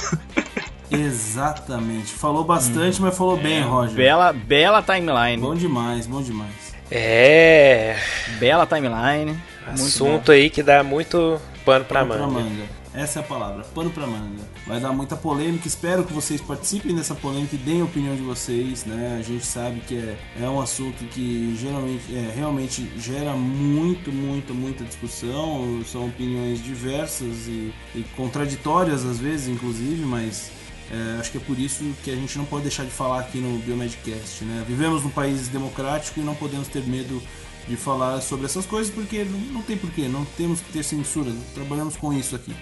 (laughs) Exatamente. Falou bastante, hum. mas falou é, bem, Roger. Bela, bela timeline. Bom demais, bom demais. É. Bela timeline. Assunto aí que dá muito pano pra pano manga. Pra manga. Essa é a palavra, pano pra manga. Vai dar muita polêmica, espero que vocês participem dessa polêmica e deem a opinião de vocês, né? A gente sabe que é, é um assunto que geralmente, é, realmente gera muito, muito, muita discussão, são opiniões diversas e, e contraditórias às vezes, inclusive, mas é, acho que é por isso que a gente não pode deixar de falar aqui no Biomedcast, né? Vivemos num país democrático e não podemos ter medo de falar sobre essas coisas porque não, tem porquê, não temos que ter censura, trabalhamos com isso aqui.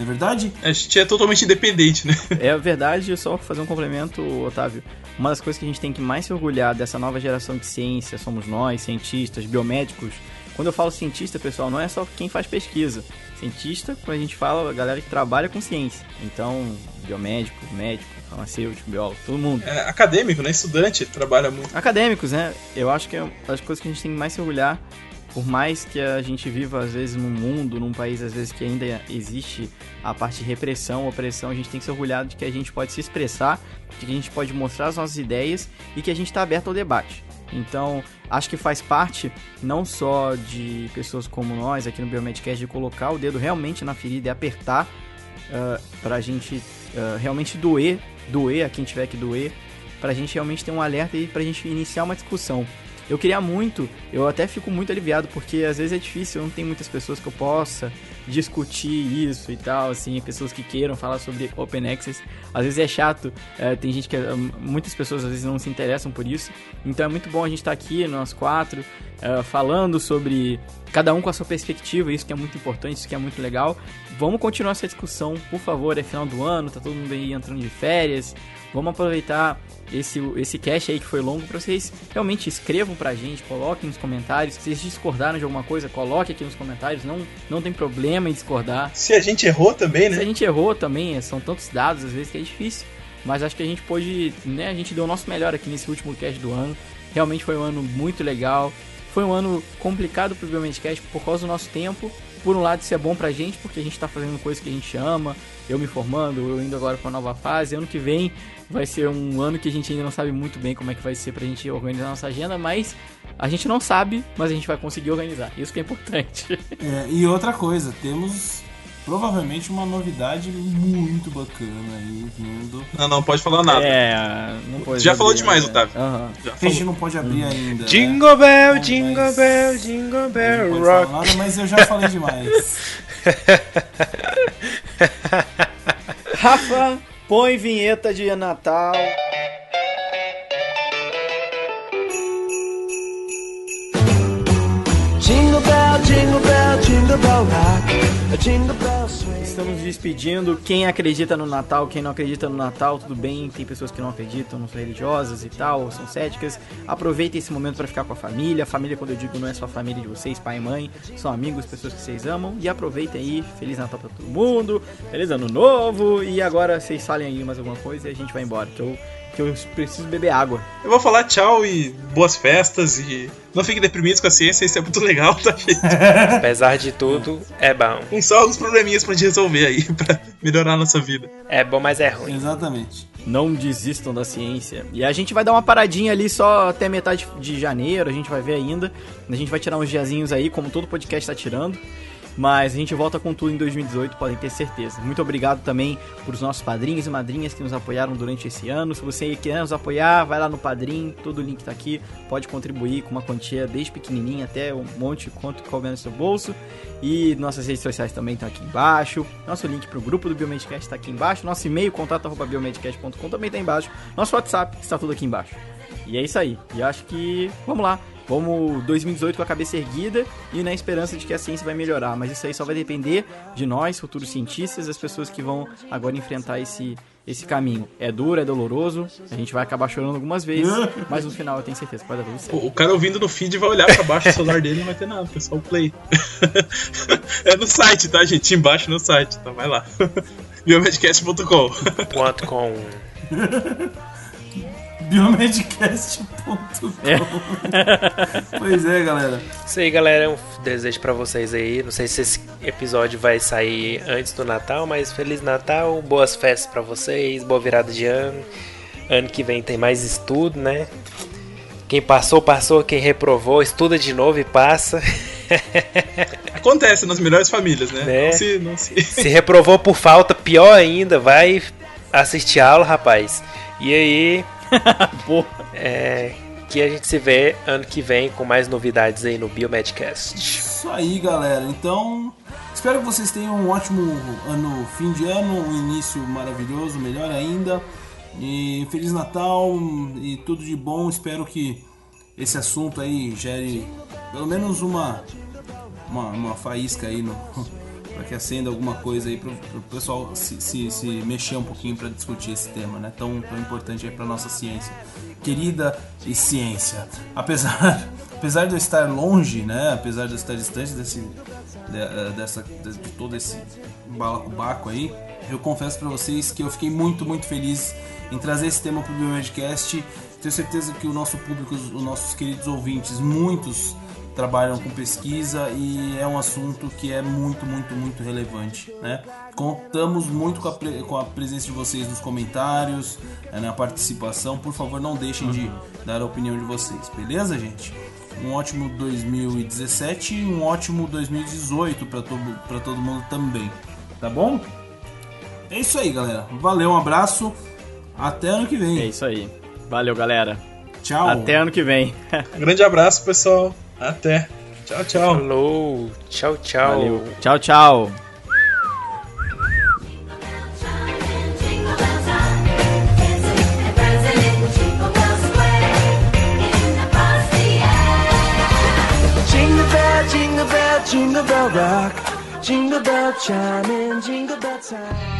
Não é verdade? A gente é totalmente independente, né? É verdade, só fazer um complemento, Otávio. Uma das coisas que a gente tem que mais se orgulhar dessa nova geração de ciência somos nós, cientistas, biomédicos. Quando eu falo cientista, pessoal, não é só quem faz pesquisa. Cientista, quando a gente fala, a galera que trabalha com ciência. Então, biomédico, médico, farmacêutico, biólogo, todo mundo. É, acadêmico, né? Estudante, trabalha muito. Acadêmicos, né? Eu acho que é uma das coisas que a gente tem que mais se orgulhar por mais que a gente viva às vezes num mundo, num país às vezes que ainda existe a parte de repressão, opressão, a gente tem que se orgulhar de que a gente pode se expressar, de que a gente pode mostrar as nossas ideias e que a gente está aberto ao debate. Então, acho que faz parte não só de pessoas como nós aqui no Biomedcast de colocar o dedo realmente na ferida e apertar uh, para a gente uh, realmente doer, doer a quem tiver que doer, pra gente realmente ter um alerta e pra gente iniciar uma discussão. Eu queria muito, eu até fico muito aliviado, porque às vezes é difícil, não tem muitas pessoas que eu possa discutir isso e tal, assim, pessoas que queiram falar sobre Open Access. Às vezes é chato, é, tem gente que. Muitas pessoas às vezes não se interessam por isso. Então é muito bom a gente estar tá aqui, nós quatro, é, falando sobre cada um com a sua perspectiva, isso que é muito importante, isso que é muito legal. Vamos continuar essa discussão, por favor, é final do ano, tá todo mundo aí entrando de férias. Vamos aproveitar esse, esse cast aí que foi longo, pra vocês realmente escrevam pra gente, coloquem nos comentários. Se vocês discordaram de alguma coisa, coloque aqui nos comentários. Não, não tem problema em discordar. Se a gente errou também, né? Se a gente errou também, é, são tantos dados às vezes que é difícil. Mas acho que a gente pôde, né? A gente deu o nosso melhor aqui nesse último cast do ano. Realmente foi um ano muito legal. Foi um ano complicado pro Biomedcast por causa do nosso tempo. Por um lado, isso é bom pra gente, porque a gente tá fazendo coisas que a gente ama. Eu me formando, eu indo agora pra nova fase. Ano que vem vai ser um ano que a gente ainda não sabe muito bem como é que vai ser pra gente organizar nossa agenda, mas a gente não sabe, mas a gente vai conseguir organizar. Isso que é importante. (laughs) É, e outra coisa, temos provavelmente uma novidade muito bacana aí vindo. Não, não pode falar nada. É, não pode. Já abrir, falou demais, né? Otávio. Uhum. Já a gente não pode abrir ainda. Jingle né? Bell, Jingle mas... Bell, Jingle Bell, não Rock. Nada, mas eu já falei (laughs) demais. Rafa, põe vinheta de Natal. Jingle bell, jingle bell, jingle bell rock. Jingle bell. Estamos despedindo. Quem acredita no Natal, quem não acredita no Natal, tudo bem. Tem pessoas que não acreditam, não são religiosas e tal, são céticas. Aproveitem esse momento para ficar com a família. A família, quando eu digo, não é só a família de vocês, pai e mãe, são amigos, pessoas que vocês amam. E aproveitem aí. Feliz Natal para todo mundo. Feliz Ano Novo. E agora vocês falem aí mais alguma coisa e a gente vai embora. Que eu que eu preciso beber água. Eu vou falar tchau e boas festas e não fiquem deprimidos com a ciência, isso é muito legal, tá, gente? (laughs) Apesar de tudo, é bom. Tem só alguns probleminhas pra gente resolver aí, (laughs) pra melhorar a nossa vida. É bom, mas é ruim. Exatamente. Não desistam da ciência. E a gente vai dar uma paradinha ali só até metade de janeiro, a gente vai ver ainda. A gente vai tirar uns diazinhos aí, como todo podcast tá tirando. Mas a gente volta com tudo em 2018, podem ter certeza. Muito obrigado também por os nossos padrinhos e madrinhas que nos apoiaram durante esse ano. Se você quer nos apoiar, vai lá no Padrim, todo o link tá aqui. Pode contribuir com uma quantia desde pequenininha até um monte quanto couber no seu bolso. E nossas redes sociais também estão aqui embaixo. Nosso link para o grupo do Biomedcast está aqui embaixo. Nosso e-mail, contato.biomedcast.com também está embaixo. Nosso WhatsApp está tudo aqui embaixo. E é isso aí. E acho que. Vamos lá. Vamos 2018 com a cabeça erguida e na esperança de que a ciência vai melhorar. Mas isso aí só vai depender de nós, futuros cientistas, as pessoas que vão agora enfrentar esse, esse caminho. É duro, é doloroso, a gente vai acabar chorando algumas vezes, (laughs) mas no final eu tenho certeza que vai dar tudo certo. O cara ouvindo no feed vai olhar pra baixo do celular dele e não vai ter nada, é só o play. (laughs) é no site, tá, gente? Embaixo no site, então vai lá. (laughs) biomedcast.com. .com biomedcast.com. É. (laughs) pois é, galera. Isso aí, galera. Um desejo para vocês aí. Não sei se esse episódio vai sair antes do Natal, mas Feliz Natal, boas festas para vocês, boa virada de ano. Ano que vem tem mais estudo, né? Quem passou, passou. Quem reprovou, estuda de novo e passa. (laughs) Acontece nas melhores famílias, né? né? Não se, não se... se reprovou por falta, pior ainda, vai assistir aula, rapaz. E aí, (laughs) é, que a gente se vê ano que vem com mais novidades aí no Biomedcast. Isso aí, galera. Então, espero que vocês tenham um ótimo ano, fim de ano, um início maravilhoso, melhor ainda. E Feliz Natal e tudo de bom. Espero que esse assunto aí gere pelo menos uma, uma, uma faísca aí no, para que acenda alguma coisa aí para o pessoal se, se, se, mexer um pouquinho para discutir esse tema, né? Tão, tão importante aí para nossa ciência. Querida e ciência. Apesar, (laughs) apesar de eu estar longe, né? Apesar de eu estar distante desse, de, eh, dessa, de, de todo esse balacobaco aí, eu confesso para vocês que eu fiquei muito, muito feliz em trazer esse tema para o Biomedcast. Tenho certeza que o nosso público, os nossos queridos ouvintes, muitos trabalham com pesquisa e é um assunto que é muito, muito, muito relevante. Né? Contamos muito com a, com a presença de vocês nos comentários, né, na participação. Por favor, não deixem de dar a opinião de vocês, beleza, gente? Um ótimo 2017 e um ótimo 2018 para todo, todo mundo também, tá bom? É isso aí, galera. Valeu, um abraço. Até ano que vem. É isso aí. Valeu, galera. Tchau. Até ano que vem. Um (laughs) grande abraço, pessoal. Até. Tchau, tchau. Falou. Tchau, tchau. Valeu. Tchau, tchau. Jingle bell time, dancing and prancing in Jingle Bell Square in the frosty air. Jingle bell, jingle bell, jingle bell rock. Jingle bell chime in jingle bell time.